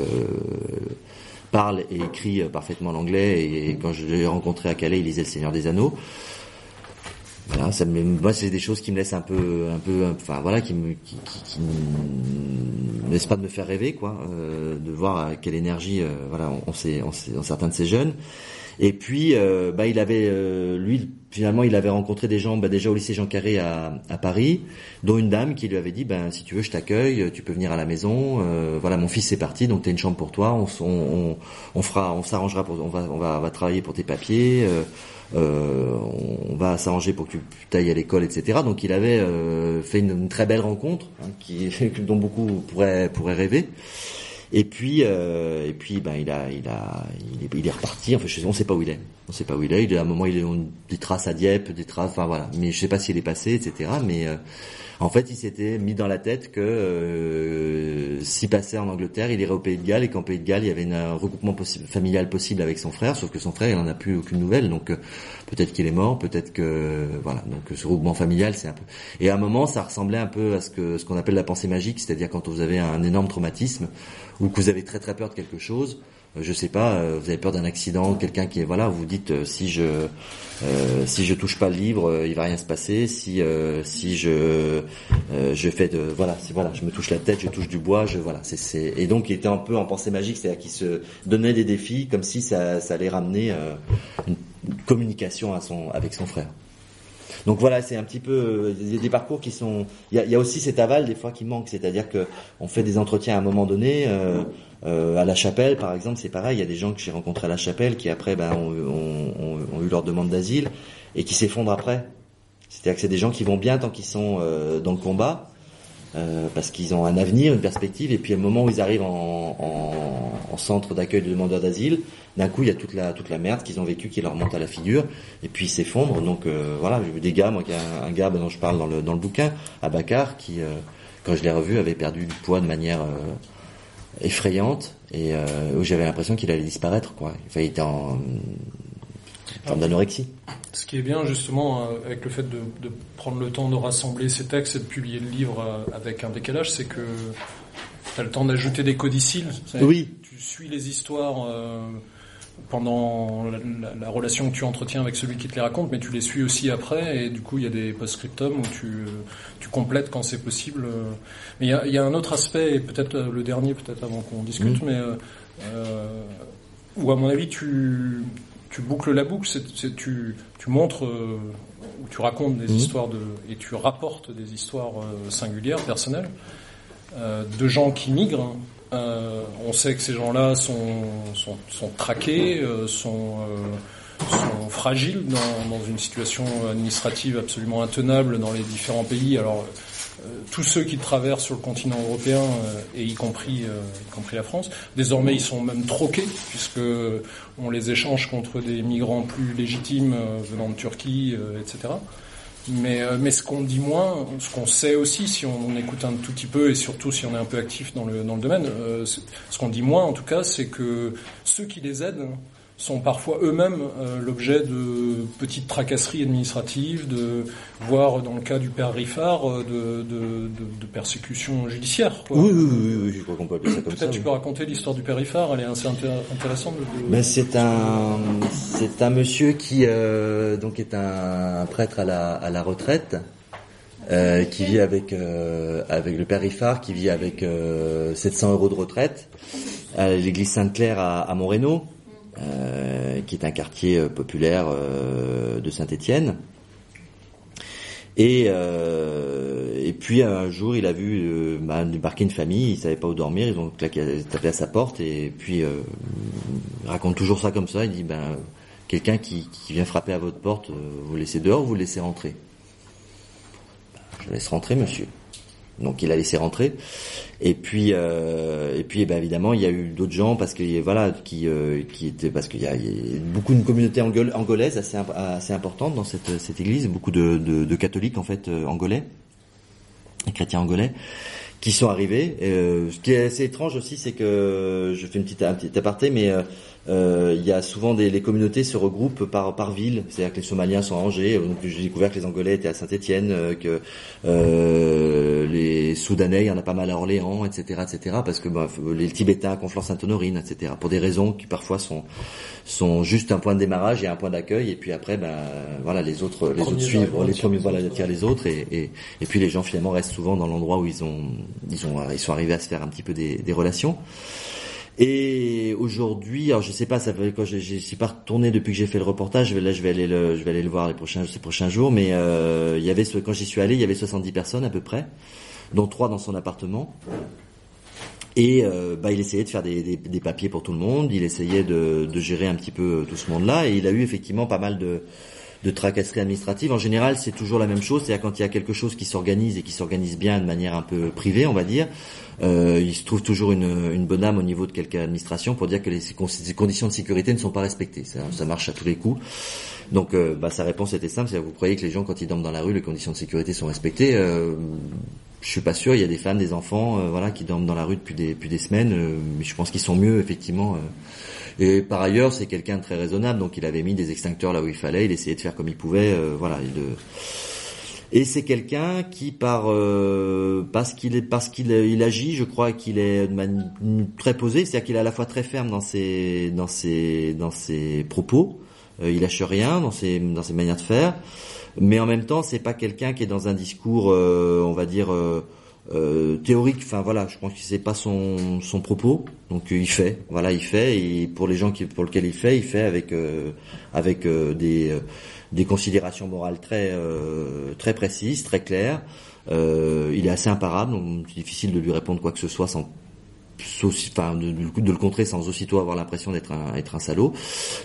parle et écrit parfaitement l'anglais et, quand je l'ai rencontré à Calais, il lisait Le Seigneur des Anneaux. Voilà, ça me, moi c'est des choses qui me laissent un peu, un peu, enfin voilà, qui me, qui, qui, qui me laissent pas de me faire rêver, quoi, euh, de voir quelle énergie, euh, voilà, on, on sait, on sait, dans certains de ces jeunes. Et puis, euh, bah, il avait, euh, lui, finalement, il avait rencontré des gens, bah, déjà au lycée Jean Carré à, à, Paris, dont une dame qui lui avait dit, ben, si tu veux, je t'accueille, tu peux venir à la maison. Euh, voilà, mon fils est parti, donc t'as une chambre pour toi. On, on, on fera, on s'arrangera pour, on va, on va, on va travailler pour tes papiers. Euh, on va s'arranger pour que tu ailles à l'école, etc. Donc il avait euh, fait une, très belle rencontre, hein, qui, dont beaucoup pourraient, pourraient rêver. Et puis, euh, et puis, ben, il a, il a, il est, il est reparti. Enfin, je sais, on sait pas où il est. On sait pas où il est. Il est à un moment, il a des traces à Dieppe, des traces, enfin voilà. Mais je sais pas s'il est passé, etc. Mais euh, en fait, il s'était mis dans la tête que euh, s'il passait en Angleterre, il irait au Pays de Galles et qu'en Pays de Galles, il y avait un regroupement familial possible avec son frère. Sauf que son frère, il en a plus aucune nouvelle. Donc euh, peut-être qu'il est mort, peut-être que voilà. Donc ce regroupement familial, c'est un peu. Et à un moment, ça ressemblait un peu à ce que ce qu'on appelle la pensée magique, c'est-à-dire quand vous avez un énorme traumatisme ou que vous avez très très peur de quelque chose, je sais pas, euh, vous avez peur d'un accident, quelqu'un qui est voilà, vous dites euh, si je euh, si je touche pas le livre, il va rien se passer. Si si je je fais de voilà, si voilà, je me touche la tête, je touche du bois, je voilà, c'est et donc il était un peu en pensée magique, c'est-à-dire qu'il se donnait des défis comme si ça ça allait ramener une communication à son avec son frère. Donc voilà, c'est un petit peu a des parcours qui sont. Il y a, il y a aussi cet aval des fois qui manque, c'est-à-dire que on fait des entretiens à un moment donné. Euh, euh, à la chapelle, par exemple, c'est pareil. Il y a des gens que j'ai rencontrés à la chapelle qui après ben, ont, eu leur demande d'asile et qui s'effondrent après. C'est-à-dire que c'est des gens qui vont bien tant qu'ils sont euh, dans le combat, euh, parce qu'ils ont un avenir, une perspective, et puis au moment où ils arrivent en, en, en centre d'accueil de demandeurs d'asile, d'un coup il y a toute la toute la merde qu'ils ont vécu qui leur monte à la figure, et puis ils s'effondrent. Donc euh, voilà, j'ai vu des gars, moi, qui a un, un, gars dont je parle dans le dans le bouquin, Abakar, qui quand je l'ai revu avait perdu du poids de manière effrayante et euh, où j'avais l'impression qu'il allait disparaître quoi. Enfin, il était en, en forme d'anorexie. Ce qui est bien justement euh, avec le fait de, de, prendre le temps de rassembler ces textes et de publier le livre euh, avec un décalage, c'est que tu as le temps d'ajouter des codicils. Oui. Tu suis les histoires. Euh, pendant la, la, la, relation que tu entretiens avec celui qui te les raconte, mais tu les suis aussi après, et du coup il y a des post-scriptum où tu, tu complètes quand c'est possible. Mais il y a, y a un autre aspect, et peut-être le dernier, peut-être avant qu'on discute, mmh. mais euh, où à mon avis tu, tu boucles la boucle, c'est, c'est tu, tu montres, euh, ou tu racontes des mmh. histoires de, et tu rapportes des histoires euh, singulières, personnelles, euh, de gens qui migrent. Euh, on sait que ces gens-là sont, sont, sont traqués, euh, sont, euh, sont, fragiles dans, dans, une situation administrative absolument intenable dans les différents pays. Alors, euh, tous ceux qui traversent sur le continent européen, euh, et y compris, y compris la France, désormais ils sont même troqués, puisque on les échange contre des migrants plus légitimes venant de Turquie, etc. Mais, euh, mais ce qu'on dit moins, ce qu'on sait aussi, si on, on, écoute un tout petit peu et surtout si on est un peu actif dans le, dans le domaine, euh, ce qu'on dit moins en tout cas, c'est que ceux qui les aident sont parfois eux-mêmes euh, l'objet de petites tracasseries administratives, de voire dans le cas du père Riffard euh, de, de, de, de persécutions judiciaires. Quoi. Oui, oui, oui, oui, je crois qu'on peut appeler ça comme ça. Peut-être tu oui. peux raconter l'histoire du père Riffard, elle est assez intéressante. Ben, c'est un c'est un monsieur qui euh, donc est un, un, prêtre à la à la retraite. Euh, qui vit avec euh, avec le père Riffard, qui vit avec 700 euros de retraite à l'église Sainte-Claire à, à Moreno. Euh, qui est un quartier euh, populaire euh, de Saint-Étienne. Et, puis un jour, il a vu bah, débarquer une famille, il savait pas où dormir, ils ont claqué, tapé à sa porte et puis il raconte toujours ça comme ça. Il dit ben quelqu'un qui, vient frapper à votre porte, vous laissez dehors, ou vous laissez rentrer? Ben, je laisse rentrer, monsieur. Donc il a laissé rentrer. Et puis euh, et puis eh ben, évidemment il y a eu d'autres gens parce que voilà qui euh, qui étaient parce qu'il y, a beaucoup une communauté angol, angolaise assez assez importante dans cette cette église beaucoup de, de, catholiques en fait euh, angolais chrétiens angolais qui sont arrivés. Euh, ce qui est assez étrange aussi, c'est que je fais une petite un petit aparté, mais il y a souvent des les communautés se regroupent par par ville. C'est-à-dire que les Somaliens sont à Angers. Donc j'ai découvert que les Angolais étaient à Saint-Étienne, que les Soudanais, il y en a pas mal à Orléans, etc., etc. Parce que bah, les Tibétains à Conflans-Sainte-Honorine, etc. Pour des raisons qui parfois sont sont juste un point de démarrage et un point d'accueil. Et puis après, ben voilà, les autres les autres suivent, les premiers voilà les autres. Et, et et puis les gens finalement restent souvent dans l'endroit où ils ont ils ont ils sont arrivés à se faire un petit peu des, des relations. Et aujourd'hui, alors je sais pas, ça fait quand je suis pas retourné depuis que j'ai fait le reportage. Là, je vais aller le, je vais aller le voir les prochains, ces prochains jours. Mais euh, il y avait, quand j'y suis allé, il y avait 70 personnes à peu près, dont trois dans son appartement. Et euh, bah, il essayait de faire des, des, des, papiers pour tout le monde. Il essayait de, de gérer un petit peu tout ce monde-là. Et il a eu effectivement pas mal de de tracasserie administrative. En général, c'est toujours la même chose. C'est-à-dire quand il y a quelque chose qui s'organise et qui s'organise bien de manière un peu privée, on va dire, euh, il se trouve toujours une, une, bonne âme au niveau de quelque administration pour dire que les, conditions de sécurité ne sont pas respectées. Ça, ça marche à tous les coups. Donc, euh, bah, sa réponse était simple. C'est vous croyez que les gens, quand ils dorment dans la rue, les conditions de sécurité sont respectées euh, Je suis pas sûr. Il y a des femmes, des enfants, euh, voilà, qui dorment dans la rue depuis des, semaines. Euh, mais je pense qu'ils sont mieux, effectivement. Et par ailleurs, c'est quelqu'un de très raisonnable, donc il avait mis des extincteurs là où il fallait, il essayait de faire comme il pouvait, voilà. Il, et c'est quelqu'un qui, par euh, parce qu'il est parce qu'il il agit, je crois qu'il est très posé, c'est-à-dire qu'il est à la fois très ferme dans ses dans ses dans ses propos, euh, il lâche rien dans ses dans ses manières de faire, mais en même temps, c'est pas quelqu'un qui est dans un discours, euh, on va dire. Euh, théorique, enfin voilà, je pense que c'est pas son, son propos, donc il fait, voilà, il fait, et pour les gens qui, pour lesquels il fait, il fait avec avec des des considérations morales très euh, très précises, très claires. Euh, il est assez imparable, donc c'est difficile de lui répondre quoi que ce soit sans enfin, de, de, le contrer sans aussitôt avoir l'impression d'être un, être un salaud,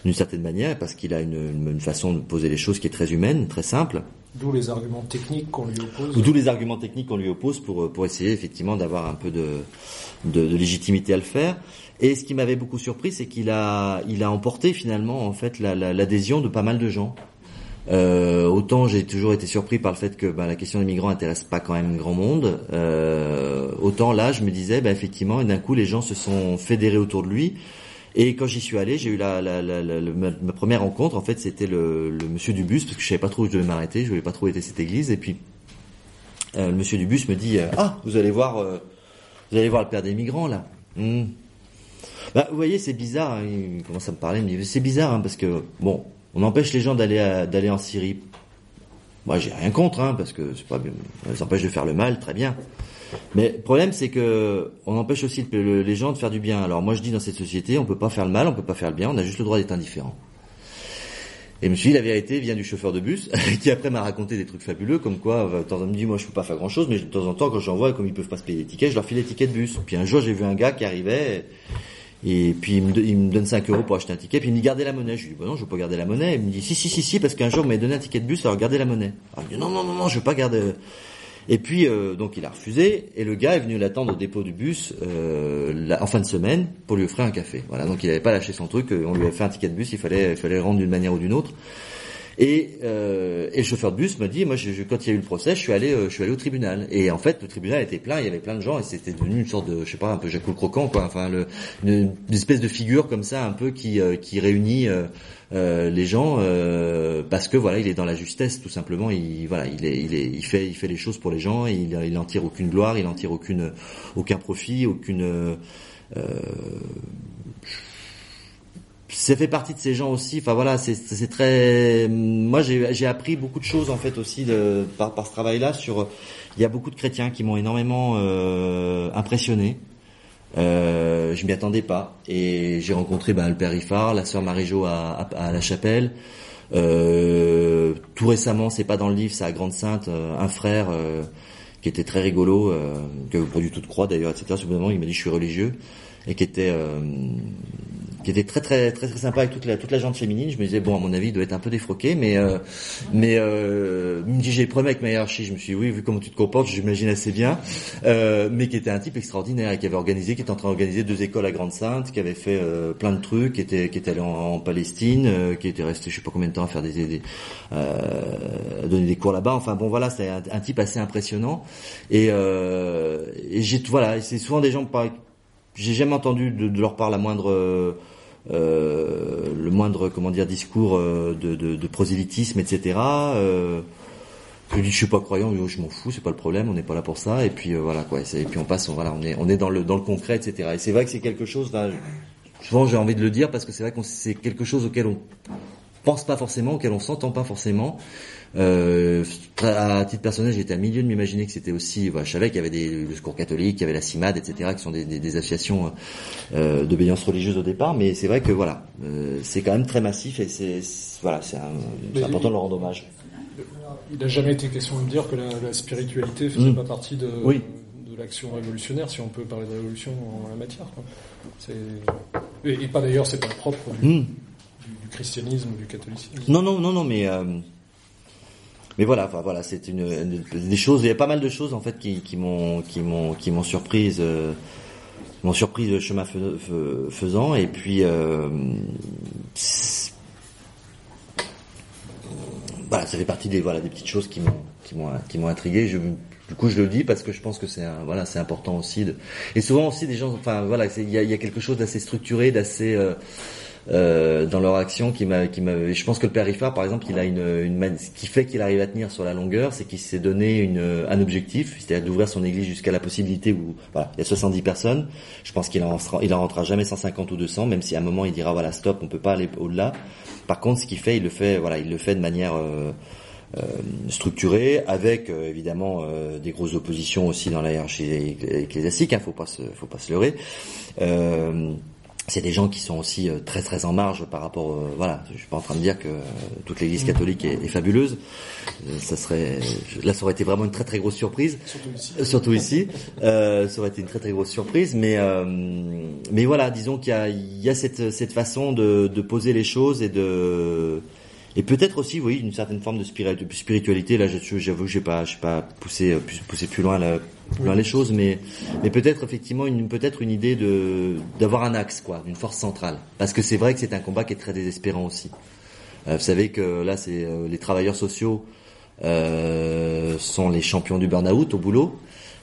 d'une certaine manière, parce qu'il a une, une, façon de poser les choses qui est très humaine, très simple. D'où les arguments techniques qu'on lui oppose. D'où les arguments techniques qu'on lui oppose pour, pour essayer effectivement d'avoir un peu de, de, de, légitimité à le faire. Et ce qui m'avait beaucoup surpris, c'est qu'il a, il a emporté finalement en fait l'adhésion la, de pas mal de gens. Euh, autant j'ai toujours été surpris par le fait que bah, la question des migrants intéresse pas quand même grand monde. Euh, autant là, je me disais, bah, effectivement, et d'un coup, les gens se sont fédérés autour de lui. Et quand j'y suis allé, j'ai eu la, la, la, ma, première rencontre. En fait, c'était le, le, monsieur du bus parce que je savais pas trop où je devais m'arrêter. Je voulais pas trop être cette église. Et puis, euh, le monsieur du bus me dit, ah, vous allez voir, euh, vous allez voir le père des migrants là. Hmm. Bah, vous voyez, c'est bizarre. Hein. Il commence à me parler, il me dit, c'est bizarre hein, parce que bon, on empêche les gens d'aller d'aller en Syrie. Moi, j'ai rien contre, hein, parce que c'est pas, ça empêche de faire le mal, très bien. Mais le problème, c'est que on empêche aussi les gens de faire du bien. Alors moi, je dis dans cette société, on peut pas faire le mal, on peut pas faire le bien, on a juste le droit d'être indifférent. Et je me suis dit, la vérité vient du chauffeur de bus, qui après m'a raconté des trucs fabuleux, comme quoi, de temps en temps, me dit, moi, je peux pas faire grand chose, mais de temps en temps, quand j'en vois, comme ils peuvent pas se payer les tickets, je leur file les tickets de bus. Puis un jour, j'ai vu un gars qui arrivait, et puis il me, donne 5 euros pour acheter un ticket, puis il me dit gardez la monnaie. Je lui dis bah non, je veux pas garder la monnaie. Il me dit si si si si parce qu'un jour il m'a donné un ticket de bus, alors gardez la monnaie. Alors, il me dit non non non non, je veux pas garder. Et puis euh, donc il a refusé et le gars est venu l'attendre au dépôt du bus euh, en fin de semaine pour lui offrir un café. Voilà donc il avait pas lâché son truc, on lui avait fait un ticket de bus, il fallait il fallait le rendre d'une manière ou d'une autre. Et, euh, et le chauffeur de bus m'a dit, moi, je, quand il y a eu le procès, je suis allé, euh, je suis allé au tribunal. Et en fait, le tribunal était plein, il y avait plein de gens, et c'était devenu une sorte de, je sais pas, un peu Jacques Croquant, quoi. Enfin, le, une, espèce de figure comme ça, un peu qui, euh, qui réunit euh, les gens, parce que voilà, il est dans la justesse, tout simplement. Il, voilà, il est, il est, il fait, il fait les choses pour les gens. il, il en tire aucune gloire, il en tire aucune, aucun profit, aucune ça fait partie de ces gens aussi. Enfin voilà, c'est très. Moi, j'ai appris beaucoup de choses en fait aussi par, ce travail-là. Sur, il y a beaucoup de chrétiens qui m'ont énormément euh, impressionné. Euh, je m'y attendais pas et j'ai rencontré ben, le père Ifar, la sœur Marie-Jo à, la chapelle. Euh, tout récemment, c'est pas dans le livre, c'est à Grande Sainte, euh, un frère qui était très rigolo, euh, qui pas du tout de croix d'ailleurs, etc. Il m'a dit je suis religieux et qui était qui était très très très très sympa avec toute la toute la gente féminine. Je me disais bon à mon avis il doit être un peu défroqué, mais euh, mais euh, il me dit j'ai problème avec ma hiérarchie. Je me suis dit, oui vu comment tu te comportes, j'imagine assez bien. Euh, mais qui était un type extraordinaire et qui avait organisé, qui était en train d'organiser deux écoles à Grande Sainte, qui avait fait euh, plein de trucs, qui était qui était allé en, Palestine, euh, qui était resté je sais pas combien de temps à faire des, des euh, donner des cours là-bas. Enfin bon voilà c'est un, un, type assez impressionnant et, et j'ai voilà c'est souvent des gens pas j'ai jamais entendu de, de, leur part la moindre euh, le moindre comment dire discours euh, de, de, de prosélytisme, etc. Euh, je dis je suis pas croyant, je m'en fous, c'est pas le problème, on n'est pas là pour ça. Et puis euh, voilà quoi. Et, puis on passe, on, voilà, on est on est dans le dans le concret, etc. Et c'est vrai que c'est quelque chose. Là, souvent j'ai envie de le dire parce que c'est vrai que c'est quelque chose auquel on pense pas forcément, auquel on s'entend pas forcément. Euh, à titre personnel, j'étais à milieu de m'imaginer que c'était aussi. Voilà, je savais qu'il y avait des, le Secours catholique, qu'il y avait la CIMAD, etc., qui sont des, des, des associations euh, d'obéissance religieuse au départ. Mais c'est vrai que voilà, euh, c'est quand même très massif et c'est voilà, c'est important de leur rendre hommage. Il n'a jamais été question de dire que la, la spiritualité faisait mmh. pas partie de, oui. de l'action révolutionnaire, si on peut parler de révolution en la matière. Et, et, pas d'ailleurs, c'est pas propre du, mmh. du, du, christianisme ou du catholicisme. Non, non, non, non, mais euh, mais voilà, enfin voilà, c'est une, une, des choses. Il y a pas mal de choses en fait qui, qui m'ont qui m'ont qui m'ont surprise, euh, m'ont surprise le chemin faisant. Et puis euh, voilà, ça fait partie des voilà des petites choses qui m'ont qui m'ont qui m'ont intrigué. Je, du coup, je le dis parce que je pense que c'est voilà, c'est important aussi. De... Et souvent aussi des gens, enfin voilà, il y a, y a, quelque chose d'assez structuré, d'assez euh, euh, dans leur action qui m'a qui m'a je pense que le père Riffard par exemple il a une, une ce qui fait qu'il arrive à tenir sur la longueur c'est qu'il s'est donné une un objectif c'est-à-dire d'ouvrir son église jusqu'à la possibilité où voilà il y a 70 personnes. Je pense qu'il en il en rentrera jamais 150 ou 200 même si à un moment il dira voilà stop on peut pas aller au-delà. Par contre ce qu'il fait il le fait voilà il le fait de manière euh, euh, structurée avec euh, évidemment euh, des grosses oppositions aussi dans la hiérarchie ecclésiastique hein, faut pas se faut pas se leurrer c'est des gens qui sont aussi euh, très très en marge par rapport euh, voilà. Je suis pas en train de dire que euh, toute l'église catholique est, est fabuleuse. Ça serait là ça aurait été vraiment une très très grosse surprise. Surtout ici, surtout ici. Euh, ça aurait été une très très grosse surprise. Mais mais voilà disons qu'il y a il y a cette cette façon de, de poser les choses et de et peut-être aussi, oui, une certaine forme de spiritualité. Là, j'avoue, j'ai pas, j'ai pas poussé, poussé plus loin, la, plus loin les choses, mais, mais peut-être effectivement une, peut-être une idée de d'avoir un axe, quoi, d'une force centrale. Parce que c'est vrai que c'est un combat qui est très désespérant aussi. Euh, vous savez que là, c'est euh, les travailleurs sociaux euh, sont les champions du burn-out au boulot,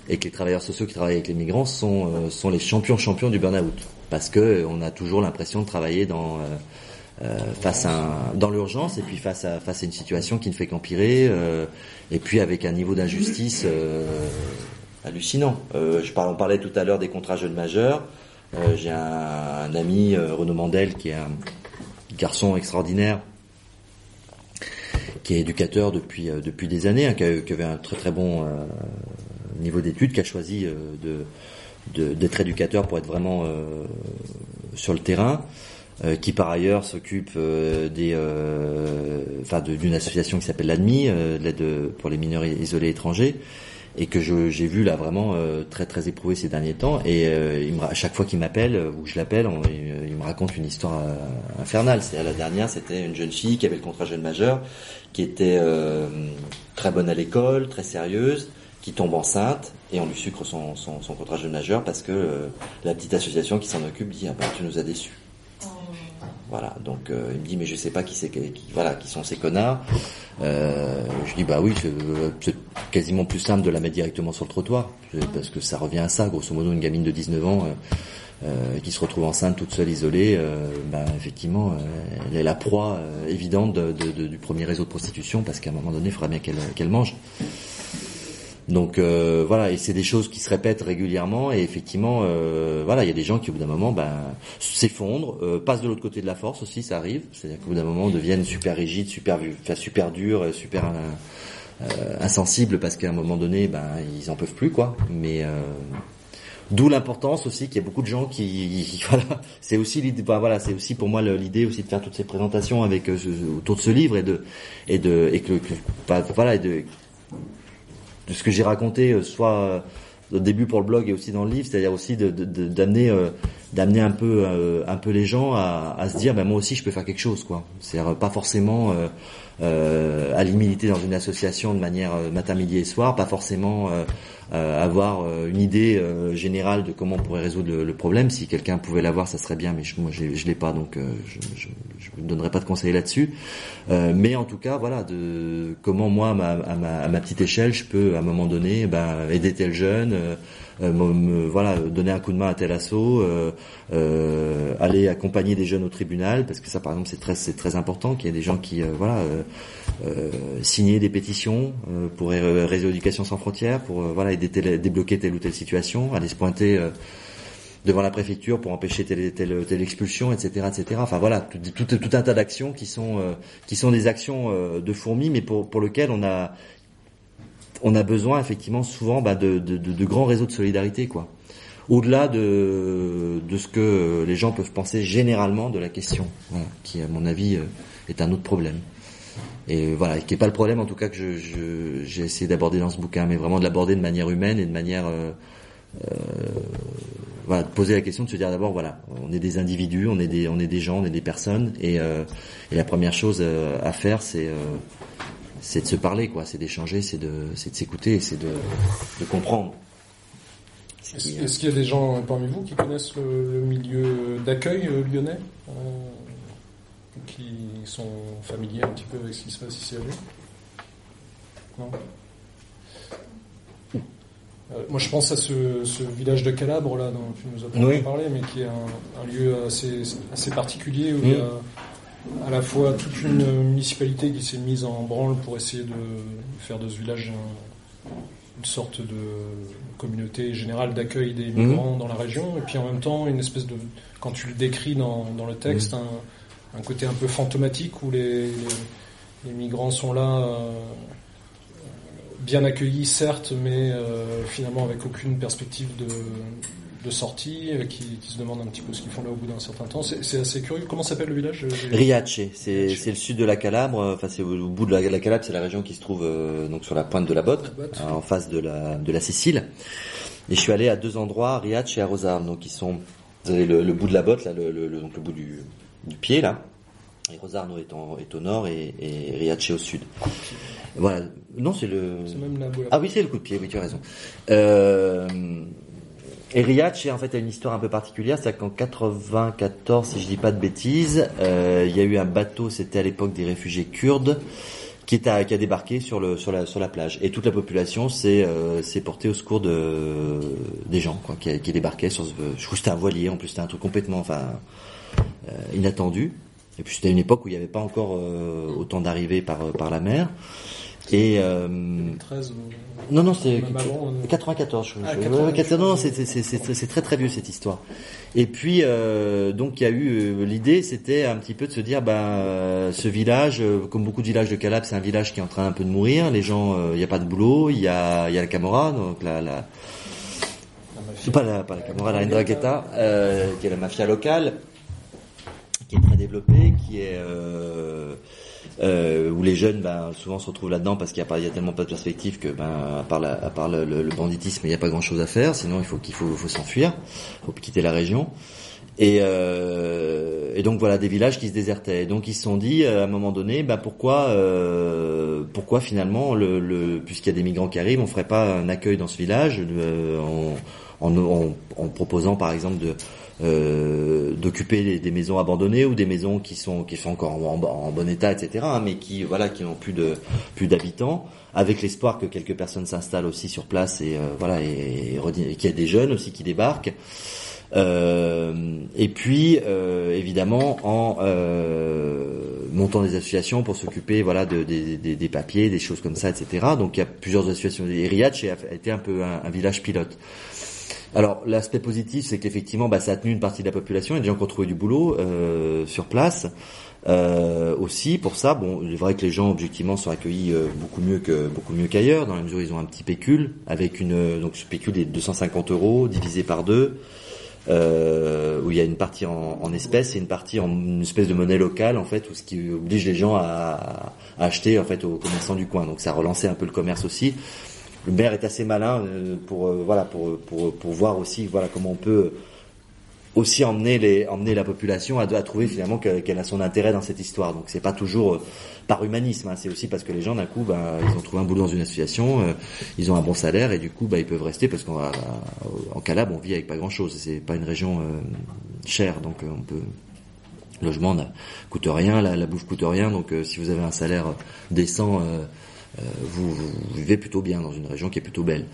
et que les travailleurs sociaux qui travaillent avec les migrants sont euh, sont les champions champions du burn-out, parce que on a toujours l'impression de travailler dans euh, euh, face à un, dans l'urgence et puis face à face à une situation qui ne fait qu'empirer euh, et puis avec un niveau d'injustice euh, hallucinant. parle, on parlait tout à l'heure des contrats jeunes majeurs. J'ai un, ami Renaud Mandel qui est un garçon extraordinaire qui est éducateur depuis depuis des années, hein, qui, avait un très très bon niveau d'études, qui a choisi d'être éducateur pour être vraiment sur le terrain. Euh, qui par ailleurs s'occupe euh, des, euh, enfin d'une association qui s'appelle l'ADMI, l'aide pour les mineurs isolés étrangers, et que j'ai vu là vraiment très très éprouvé ces derniers temps. Et me, à chaque fois qu'il m'appelle ou je l'appelle, il, me raconte une histoire infernale. C'est la dernière, c'était une jeune fille qui avait le contrat jeune majeur, qui était très bonne à l'école, très sérieuse qui tombe enceinte et on lui sucre son, contrat jeune majeur parce que la petite association qui s'en occupe dit ah bah tu nous as déçus. Voilà, donc euh, il me dit mais je sais pas qui c'est qui, voilà qui sont ces connards. Euh, je dis bah oui c'est quasiment plus simple de la mettre directement sur le trottoir parce que ça revient à ça grosso modo une gamine de 19 ans euh, euh, qui se retrouve enceinte toute seule isolée, euh, bah, effectivement elle est la proie évidente de, de, du premier réseau de prostitution parce qu'à un moment donné il faudra bien qu'elle mange. Donc euh, voilà, et c'est des choses qui se répètent régulièrement, et effectivement, euh, voilà, il y a des gens qui au bout d'un moment ben, s'effondrent, euh, passent de l'autre côté de la force aussi, ça arrive, c'est-à-dire qu'au bout d'un moment deviennent super rigides, super, enfin, super durs, super insensibles parce qu'à un moment donné, ben ils en peuvent plus quoi. Mais D'où l'importance aussi qu'il y a beaucoup de gens qui, voilà, c'est aussi l'idée, ben, voilà, c'est aussi pour moi l'idée aussi de faire toutes ces présentations avec autour de ce livre et de et de et que, voilà et de de ce que j'ai raconté, euh, soit euh, au début pour le blog et aussi dans le livre, c'est-à-dire aussi d'amener de, de, euh, d'amener un peu un peu les gens à, à se dire ben moi aussi je peux faire quelque chose quoi. C'est pas forcément euh, aller militer dans une association de manière matin midi et soir pas forcément euh, avoir euh, une idée euh, générale de comment on pourrait résoudre le, problème. Si quelqu'un pouvait l'avoir, ça serait bien, mais je, moi je, je l'ai pas, donc je, ne donnerai pas de conseils là-dessus. mais en tout cas, voilà, de comment moi, à ma, petite échelle, je peux à un moment donné, ben, aider tel jeune. Me, voilà, donner un coup de main à tel assaut, euh, aller accompagner des jeunes au tribunal, parce que ça, par exemple, c'est très, c'est très important qu'il y ait des gens qui, voilà, euh, signer des pétitions pour Réseau Éducation sans frontières, pour voilà débloquer telle ou telle situation, aller se pointer euh, devant la préfecture pour empêcher telle, telle, telle expulsion, etc., etc. Enfin voilà, tout, tout, tout un tas d'actions qui sont euh, qui sont des actions euh, de fourmis, mais pour pour lequel on a on a besoin effectivement souvent bah, de, de, de, grands réseaux de solidarité, quoi. Au-delà de, de ce que les gens peuvent penser généralement de la question, qui à mon avis est un autre problème et voilà, qui est pas le problème en tout cas que j'ai je, essayé d'aborder dans ce bouquin, mais vraiment de l'aborder de manière humaine et de manière euh, euh, voilà, de poser la question, de se dire d'abord voilà, on est des individus, on est des on est des gens, on est des personnes, et, euh, et la première chose euh, à faire c'est euh, c'est de se parler quoi, c'est d'échanger, c'est de c'est de s'écouter, c'est de, de comprendre. Est-ce qu'il y a des gens parmi vous qui connaissent le, le milieu d'accueil lyonnais qui sont familiers un petit peu avec ce qui se passe ici à Lyon? Non? Euh, moi, je pense à ce, village de Calabre, là, dont tu nous as parlé, mais qui est un, lieu assez, assez, particulier où il y a à la fois toute une municipalité qui s'est mise en branle pour essayer de faire de ce village une sorte de communauté générale d'accueil des migrants dans la région, et puis en même temps, une espèce de, quand tu le décris dans, dans le texte, un, un côté un peu fantomatique où les, les, migrants sont là, euh, bien accueillis certes, mais euh, finalement avec aucune perspective de, de sortie, euh, qui, qui, se demandent un petit peu ce qu'ils font là au bout d'un certain temps. C'est assez curieux. Comment s'appelle le village Riace, c'est le sud de la Calabre. Enfin, c'est au, bout de la, la Calabre, c'est la région qui se trouve donc sur la pointe de la Botte, en face de la de la Sicile. Et je suis allé à deux endroits, Riace et à Rosarno, donc ils sont vous avez le, bout de la botte, là, le, le, donc le bout du, du pied là. Et Rosarno est, est au nord et, et Riace au sud. Voilà. Non, c'est le. Même la ah oui, c'est le coup de pied. Oui, tu as raison. Euh... Et Riace, en fait, a une histoire un peu particulière. C'est qu'en 94, si je dis pas de bêtises, euh, il y a eu un bateau. C'était à l'époque des réfugiés kurdes qui, est qui a débarqué sur le sur la sur la plage. Et toute la population s'est euh, portée au secours de des gens quoi, qui, débarquaient sur. Ce, je trouve que c'était un voilier. En plus, c'était un truc complètement, enfin euh, inattendu. Et puis c'était une époque où il n'y avait pas encore euh, autant d'arrivées par par la mer. Et euh, non non c'est 94 je, ah, non, c'est très très vieux cette histoire. Et puis euh, donc il y a eu l'idée c'était un petit peu de se dire ben ce village comme beaucoup de villages de Calabre c'est un village qui est en train un peu de mourir les gens il n'y a pas de boulot il y a il y a la Camorra donc la, la pas la pas la Camorra la Ndrangheta qui est la mafia locale qui est très développé, qui est euh, euh, où les jeunes ben, souvent se retrouvent là-dedans parce qu'il y a, a tellement pas de perspective que ben, à part, le, banditisme, il n'y a pas grand-chose à faire. Sinon, il faut qu'il faut, faut s'enfuir, il faut quitter la région. Et, euh, et, donc voilà des villages qui se désertaient. Donc ils se sont dit à un moment donné, ben pourquoi, euh, pourquoi finalement, le, le puisqu'il y a des migrants qui arrivent, on ferait pas un accueil dans ce village euh, en, en, proposant par exemple de euh, d'occuper des, maisons abandonnées ou des maisons qui sont qui sont encore en, bon état, etc. Hein, mais qui voilà qui n'ont plus de plus d'habitants, avec l'espoir que quelques personnes s'installent aussi sur place et euh, voilà et, et, qu'il y a des jeunes aussi qui débarquent. Euh, et puis euh, évidemment en montant des associations pour s'occuper voilà de, des papiers, des choses comme ça, etc. Donc il y a plusieurs associations. Et Riach a été un peu un village pilote. Alors l'aspect positif, c'est qu'effectivement, bah, ça a tenu une partie de la population. Il y a des gens qui ont trouvé du boulot euh, sur place. Euh, aussi pour ça, bon, il est vrai que les gens objectivement sont accueillis euh, beaucoup mieux que beaucoup mieux qu'ailleurs, dans la mesure où ils ont un petit pécule avec une donc ce pécule est de 250 euros divisé par deux, où il y a une partie en, espèces et une partie en une espèce de monnaie locale en fait, où ce qui oblige les gens à, à acheter en fait aux commerçants du coin. Donc ça a relancé un peu le commerce aussi le maire est assez malin euh, pour euh, voilà pour, pour, pour voir aussi voilà comment on peut aussi emmener les emmener la population à, à trouver finalement qu'elle a son intérêt dans cette histoire. Donc c'est pas toujours euh, par humanisme, hein, c'est aussi parce que les gens d'un coup, ben, ils ont trouvé un boulot dans une association, euh, ils ont un bon salaire et du coup, ben, ils peuvent rester parce qu'en en Calabre, on vit avec pas grand chose. C'est pas une région euh, chère, donc on peut logement ne coûte rien, la, la bouffe coûte rien, donc si vous avez un salaire décent, vous, vous, vivez plutôt bien dans une région qui est plutôt belle.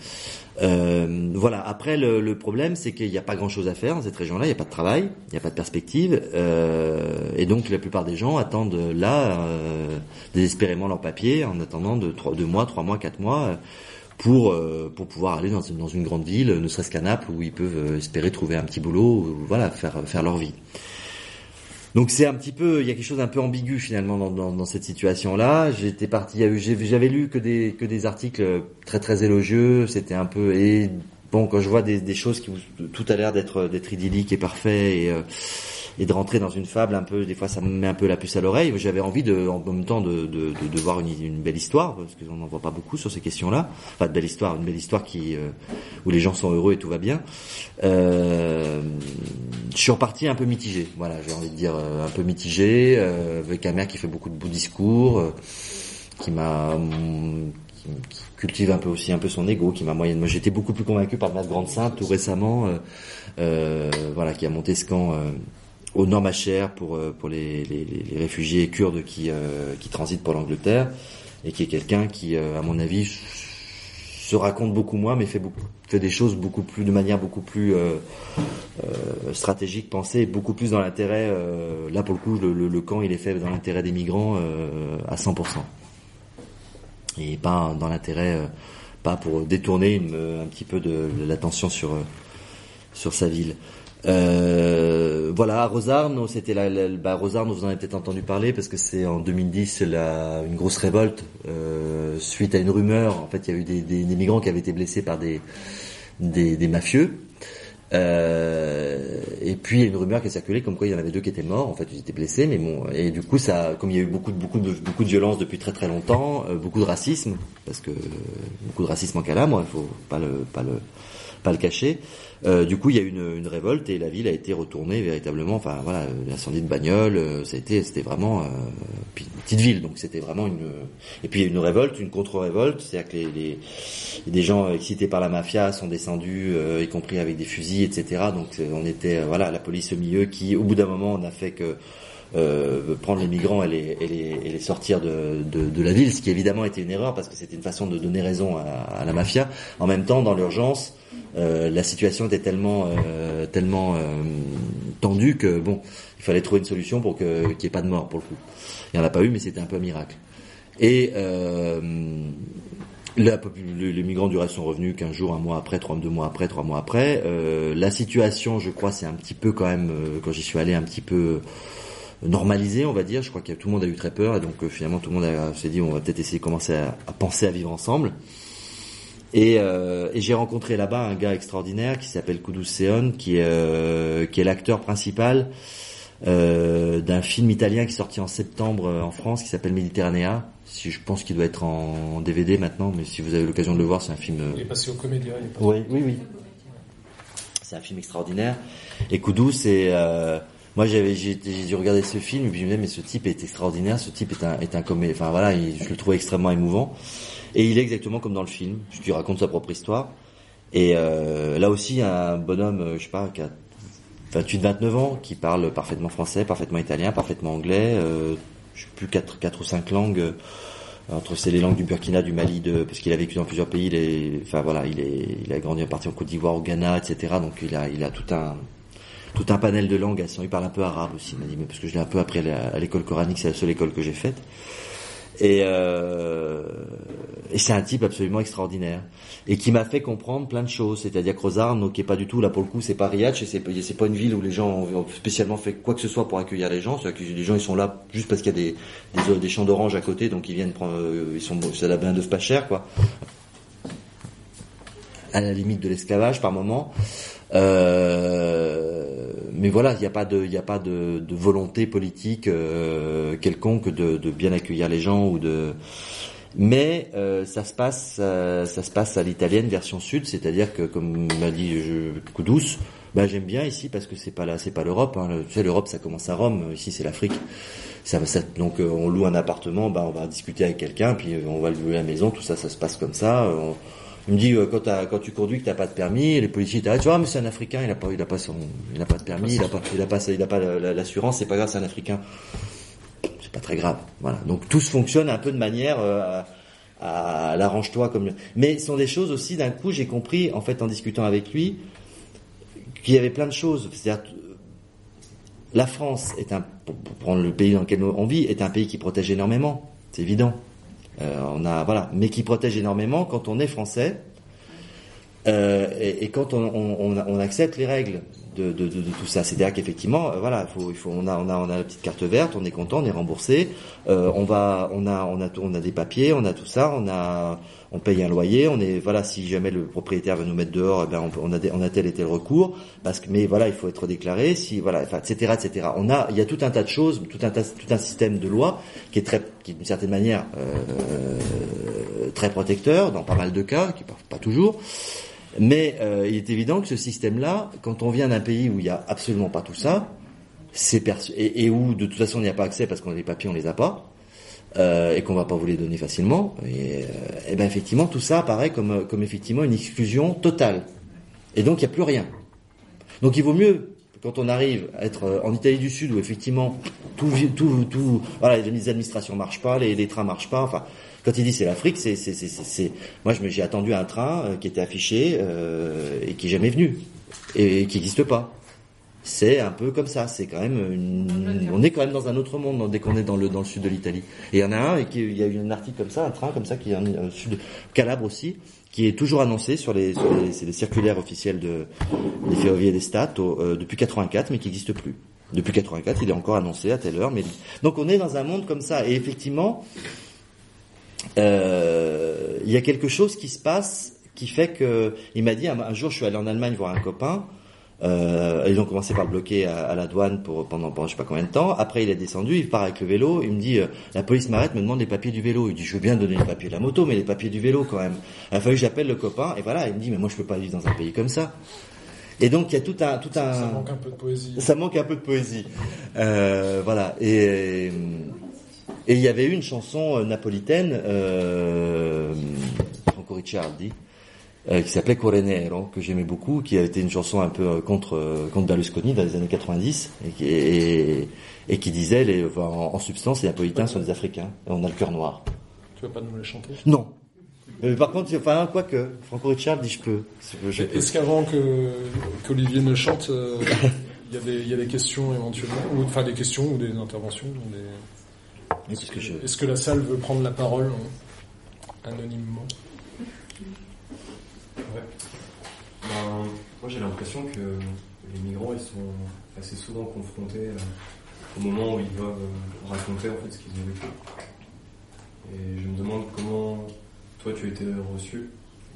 Euh, voilà. Après, le, le problème, c'est qu'il n'y a pas grand-chose à faire dans cette région-là. Il n'y a pas de travail, il n'y a pas de perspective, euh, et donc la plupart des gens attendent là euh, désespérément leur papier en attendant de deux mois, trois mois, quatre mois pour euh, pour pouvoir aller dans dans une grande ville, ne serait-ce qu'à Naples, où ils peuvent espérer trouver un petit boulot, voilà, faire faire leur vie. Donc c'est un petit peu, il y a quelque chose d'un peu ambigu finalement dans, cette situation-là. J'étais parti, j'avais lu que des que des articles très très élogieux. C'était un peu et bon quand je vois des, des choses qui tout a l'air d'être d'être idyllique et parfait et euh, et de rentrer dans une fable un peu des fois ça me met un peu la puce à l'oreille. J'avais envie de en même temps de, de, de, voir une, belle histoire parce qu'on n'en voit pas beaucoup sur ces questions là enfin de belle histoire une belle histoire qui euh, où les gens sont heureux et tout va bien. Euh, je suis reparti un peu mitigé voilà j'ai envie de dire euh, un peu mitigé euh, avec un maire qui fait beaucoup de beaux discours euh, qui m'a qui, qui, cultive un peu aussi un peu son ego qui m'a moyenne moi j'étais beaucoup plus convaincu par Masse Grande Sainte tout récemment voilà qui a monté ce camp au nord Machère pour euh, pour les, les, réfugiés kurdes qui euh, qui transitent pour l'Angleterre et qui est quelqu'un qui euh, à mon avis se raconte beaucoup moins mais fait beaucoup fait des choses beaucoup plus de manière beaucoup plus stratégique pensée beaucoup plus dans l'intérêt là pour le coup le, camp il est fait dans l'intérêt des migrants à 100% et pas dans l'intérêt pas pour détourner un petit peu de, de l'attention sur sur sa ville. Euh, voilà, Rosarno, c'était la, bah, Rosarno, vous en avez peut-être entendu parler parce que c'est en 2010 la, une grosse révolte euh, suite à une rumeur. En fait, il y a eu des, des, des migrants qui avaient été blessés par des, des, des mafieux. Euh, et puis il y a une rumeur qui a circulé comme quoi il y en avait deux qui étaient morts. En fait, ils étaient blessés, mais bon. Et du coup, ça, comme il y a eu beaucoup de beaucoup de beaucoup de violence depuis très très longtemps, euh, beaucoup de racisme, parce que beaucoup de racisme en Calabre, il faut pas le pas le pas le cacher. Euh, du coup, il y a eu une, une, révolte et la ville a été retournée véritablement. Enfin, voilà, l'incendie de bagnole, euh, c'était c'était vraiment euh, une petite ville, donc c'était vraiment une. Et puis il y a une révolte, une contre-révolte, c'est-à-dire que les, des gens excités par la mafia sont descendus, euh, y compris avec des fusils, etc. Donc on était, voilà, la police au milieu qui, au bout d'un moment, on a fait que euh, prendre les migrants et les, et les, et les sortir de, de, de, la ville, ce qui évidemment était une erreur parce que c'était une façon de donner raison à, à, la mafia. En même temps, dans l'urgence, euh, la situation était tellement euh, tellement euh, tendue que bon, il fallait trouver une solution pour que qu'il n'y ait pas de mort pour le coup. Il n'y en a pas eu, mais c'était un peu un miracle. Et euh, la, les migrants du reste sont revenus qu'un jour, un mois après, trois, deux mois après, trois mois après. Euh, la situation, je crois, c'est un petit peu quand même, quand j'y suis allé, un petit peu normalisé, on va dire. Je crois que tout le monde a eu très peur et donc euh, finalement tout le monde s'est dit on va peut-être essayer de commencer à, à, penser à vivre ensemble. Et, euh, et j'ai rencontré là-bas un gars extraordinaire qui s'appelle Kudus Seon, qui est, euh, qui est l'acteur principal euh, d'un film italien qui est sorti en septembre en France qui s'appelle Méditerranéa. Si je pense qu'il doit être en DVD maintenant, mais si vous avez l'occasion de le voir, c'est un film. Il est passé au Comédia. Oui, oui, oui. C'est un film extraordinaire. Et Kudus, c'est moi j'ai regardé ce film et puis je me disais mais ce type est extraordinaire, ce type est un est comédien, enfin voilà, il, je le trouvais extrêmement émouvant. Et il est exactement comme dans le film, je lui raconte sa propre histoire. Et euh, là aussi un bonhomme je sais pas qui a 28 29 ans qui parle parfaitement français, parfaitement italien, parfaitement anglais, euh, je sais plus quatre quatre ou cinq langues euh, entre c'est les langues du Burkina, du Mali, de parce qu'il a vécu dans plusieurs pays, il est, enfin voilà, il est il a grandi en partie en Côte d'Ivoire, au Ghana, etc. Donc il a il a tout un tout un panel de langues. Il parle un peu arabe aussi, il m'a dit, mais parce que je l'ai un peu appris à l'école coranique, c'est la seule école que j'ai faite. Et, euh, et c'est un type absolument extraordinaire et qui m'a fait comprendre plein de choses. C'est-à-dire que Rosarno, qui est pas du tout là pour le coup, c'est pas Riach, c'est pas une ville où les gens ont spécialement fait quoi que ce soit pour accueillir les gens. C'est-à-dire que les gens ils sont là juste parce qu'il y a des champs d'orange à côté, donc ils viennent prendre, euh, ils sont c'est la bain d'œuf pas cher quoi. À la limite de l'esclavage par moment. Euh, mais voilà, il n'y a pas de, pas de, de volonté politique euh, quelconque de, de, bien accueillir les gens ou de. Mais euh, ça se passe, ça se passe à l'italienne version sud, c'est-à-dire que, comme m'a dit je, Coup douce, Bah j'aime bien ici parce que c'est pas là, c'est pas l'Europe. Hein. Tu sais, l'Europe ça commence à Rome. Ici c'est l'Afrique. Ça, ça, donc euh, on loue un appartement, bah on va discuter avec quelqu'un, puis euh, on va louer la maison. Tout ça, ça se passe comme ça. On, il me dit euh, quand, tu conduis que t'as pas de permis, les policiers t'arrêtent. Tu vois, mais c'est un Africain, il a pas, il a pas son, il a pas de permis, il a pas, il a pas, il a pas la- la- l'assurance. C'est pas grave, c'est un Africain. C'est pas très grave. Voilà. Donc tout se fonctionne un peu de manière euh, à, l'arrange-toi comme. Mais ce sont des choses aussi. D'un coup, j'ai compris en fait en discutant avec lui qu'il y avait plein de choses. C'est-à-dire la France est un, pour prendre le pays dans lequel on vit, est un pays qui protège énormément. C'est évident. Euh, on a voilà, mais qui protège énormément quand on est français euh, et, et quand on, on, on, accepte les règles de, de, de, tout ça. C'est-à-dire qu'effectivement, euh, voilà, il faut, il faut, on a, on a, on a la petite carte verte, on est content, on est remboursé, on va, on a, on a, tout- on a des papiers, on a tout ça, on a, on paye un loyer, on est, voilà, si jamais le propriétaire veut nous mettre dehors, eh ben on, a, tel et tel recours, parce que, mais voilà, il faut être déclaré, si, voilà, enfin, etc., etc. On a, il y a tout un tas de choses, tout un tas, tout un système de loi qui est très, qui d'une certaine manière euh, très protecteur dans pas mal de cas, qui pas, toujours. Mais euh, il est évident que ce système-là, quand on vient d'un pays où il n'y a absolument pas tout ça, c'est et, où de toute façon on n'y a pas accès parce qu'on les papiers, on les a pas, euh, et qu'on va pas vous les donner facilement, et, euh, ben effectivement tout ça apparaît comme comme effectivement une exclusion totale. Et donc il n'y a plus rien. Donc il vaut mieux quand on arrive à être euh, en Italie du Sud où effectivement tout tout tout voilà les administrations marchent pas, les, les trains marchent pas, enfin quand il dit c'est l'Afrique, c'est c'est c'est moi j'ai attendu un train euh, qui était affiché euh, et qui est jamais venu et, qui n'existe pas. C'est un peu comme ça, c'est quand même une- on est quand même dans un autre monde dès qu'on est dans le dans le sud de l'Italie. Et il y en a un et qui il y a eu un article comme ça, un train comme ça qui est en sud Calabre aussi qui est toujours annoncé sur les, sur les, circulaires officiels de, des ferroviaires des Stats euh, depuis 84, mais qui n'existe plus. Depuis 84, il est encore annoncé à telle heure. Mais donc on est dans un monde comme ça. Et effectivement, euh, il y a quelque chose qui se passe qui fait que il m'a dit un, un jour je suis allé en Allemagne voir un copain. Euh, ils ont commencé par le bloquer à, à la douane pour pendant, pendant je sais pas combien de temps. Après il est descendu, il part avec le vélo. Il me dit euh, la police m'arrête, me demande les papiers du vélo. Il dit je veux bien donner les papiers de la moto, mais les papiers du vélo quand même. Il a fallu que j'appelle le copain et voilà il me dit mais moi je peux pas vivre dans un pays comme ça. Et donc il y a tout un tout un Ça manque un peu de poésie. ça manque un peu de poésie. Euh, voilà. Et et il y avait eu une chanson euh, napolitaine, euh, Franco Ricciardi, euh, qui s'appelait Cuore Nero, que j'aimais beaucoup, qui a été une chanson un peu euh, contre euh, contre Berlusconi dans les années 90, et qui, et, et qui disait, les, enfin, en, en substance, les Napolitains sont des Africains, et on a le cœur noir. Tu vas pas nous les chanter? Non. Mais par contre, enfin, quoi que, Franco je peux. Je- peux. Est-ce qu'avant que qu'Olivier ne chante, euh, il y, a des- il y a des questions éventuellement, ou, enfin des questions ou des interventions ou des- Oui, parce que je- Est-ce que la salle veut prendre la parole hein, anonymement? Ben, moi j'ai l'impression que les migrants ils sont assez souvent confrontés euh, au moment où ils doivent euh, raconter en fait ce qu'ils ont vécu. Et je me demande comment toi tu étais reçu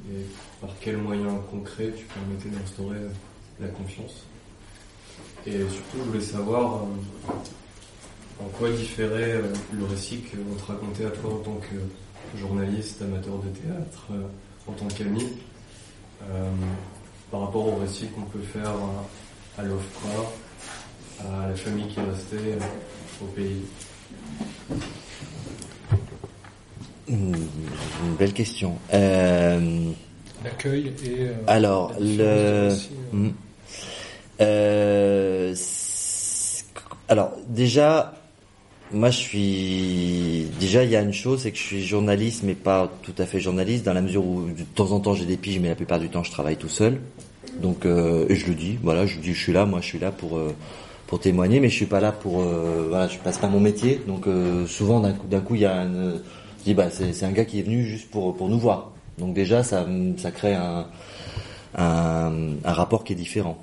et par quels moyens concrets tu permettais d'instaurer la confiance. Et surtout je voulais savoir euh, en quoi différait le récit qu'on te racontait à toi en tant que journaliste, amateur de théâtre, en tant qu'ami, par rapport au récit qu'on peut faire à, à l'OFPRA, à la famille qui est restée euh, au pays. Une une belle question. Euh, L'accueil et. euh, Alors, le- euh. Euh, c'est- alors déjà, moi je suis déjà il y a une chose, c'est que je suis journaliste, mais pas tout à fait journaliste, dans la mesure où de temps en temps j'ai des piges, mais la plupart du temps je travaille tout seul. Donc euh, et je le dis, voilà, je dis je suis là, moi je suis là pour euh, pour témoigner, mais je suis pas là pour euh, voilà, je passe pas mon métier. Donc euh, souvent d'un coup il y a un, je dis bah c'est un gars qui est venu juste pour pour nous voir. Donc déjà ça ça crée un un, un rapport qui est différent.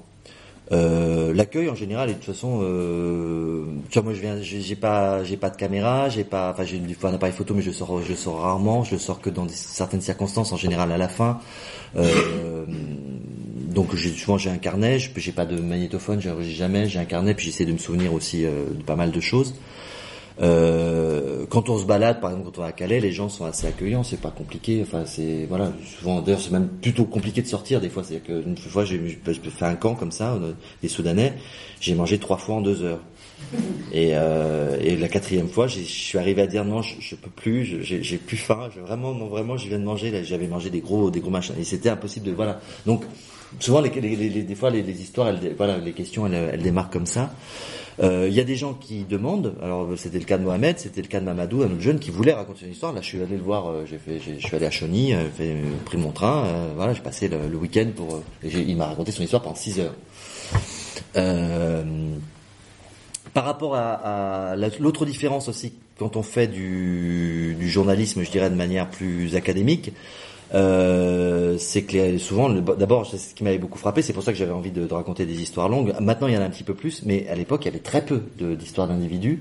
Euh, L'accueil en général, et de toute façon, euh, tu vois, moi je viens, j'ai pas, j'ai pas de caméra, j'ai pas, enfin j'ai un appareil photo, mais je sors, je sors rarement, je sors que dans certaines circonstances, en général à la fin. Euh, donc souvent j'ai un carnet, j'ai pas de magnétophone, j'enregistre jamais, j'ai un carnet, puis j'essaie de me souvenir aussi euh, de pas mal de choses. Euh, quand on se balade, par exemple, quand on va à Calais, les gens sont assez accueillants, c'est pas compliqué. Enfin, c'est voilà, souvent d'ailleurs c'est même plutôt compliqué de sortir des fois. C'est que une fois j'ai fait un camp comme ça, des Soudanais, j'ai mangé trois fois en deux heures. Et, euh, et la quatrième fois, je suis arrivé à dire non, je, je peux plus, j'ai plus faim, vraiment, non, vraiment, je viens de manger. J'avais mangé des gros, des gros machins, et c'était impossible de voilà. Donc souvent, des fois, les, histoires, voilà, les questions, elles, elles démarrent comme ça. Euh, il y a des gens qui demandent. Alors c'était le cas de Mohamed, c'était le cas de Mamadou, un autre jeune qui voulait raconter une histoire. Là, je suis allé le voir. Euh, j'ai fait, je suis allé à Chauny, euh, fait, pris mon train. voilà, j'ai passé le, week-end pour. Et il m'a raconté son histoire pendant 6 heures. par rapport à, à l'autre différence aussi, quand on fait du, du, journalisme, je dirais de manière plus académique, euh, c'est que souvent, d'abord, ce qui m'avait beaucoup frappé, c'est pour ça que j'avais envie de, raconter des histoires longues. Maintenant, il y en a un petit peu plus, mais à l'époque, il y avait très peu d'histoires d'individus.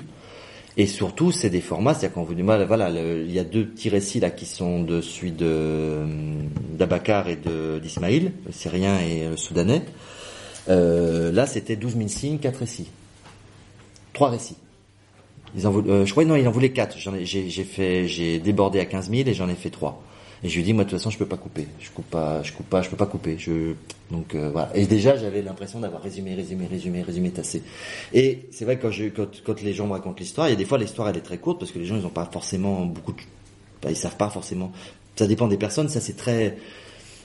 Et surtout, c'est des formats, c'est-à-dire qu'on vous dit, voilà, il y a deux petits récits là qui sont de celui de d'Abakar et d'Ismaïl, le Syrien et le Soudanais. Euh, là, c'était 12 000 signes, quatre récits, trois récits. Ils en voulaient, euh, je crois non, ils en voulaient quatre. J'ai fait, j'ai débordé à 15 000 et j'en ai fait trois. Et je lui dis moi de toute façon je peux pas couper, je coupe pas, je coupe pas, je peux pas couper. Je donc euh, voilà. Et déjà j'avais l'impression d'avoir résumé, résumé, résumé, résumé tassé. Et c'est vrai que quand, les gens me racontent l'histoire, il y a des fois l'histoire elle est très courte parce que les gens ils ont pas forcément beaucoup, de, bah, ils savent pas forcément. Ça dépend des personnes, ça c'est très.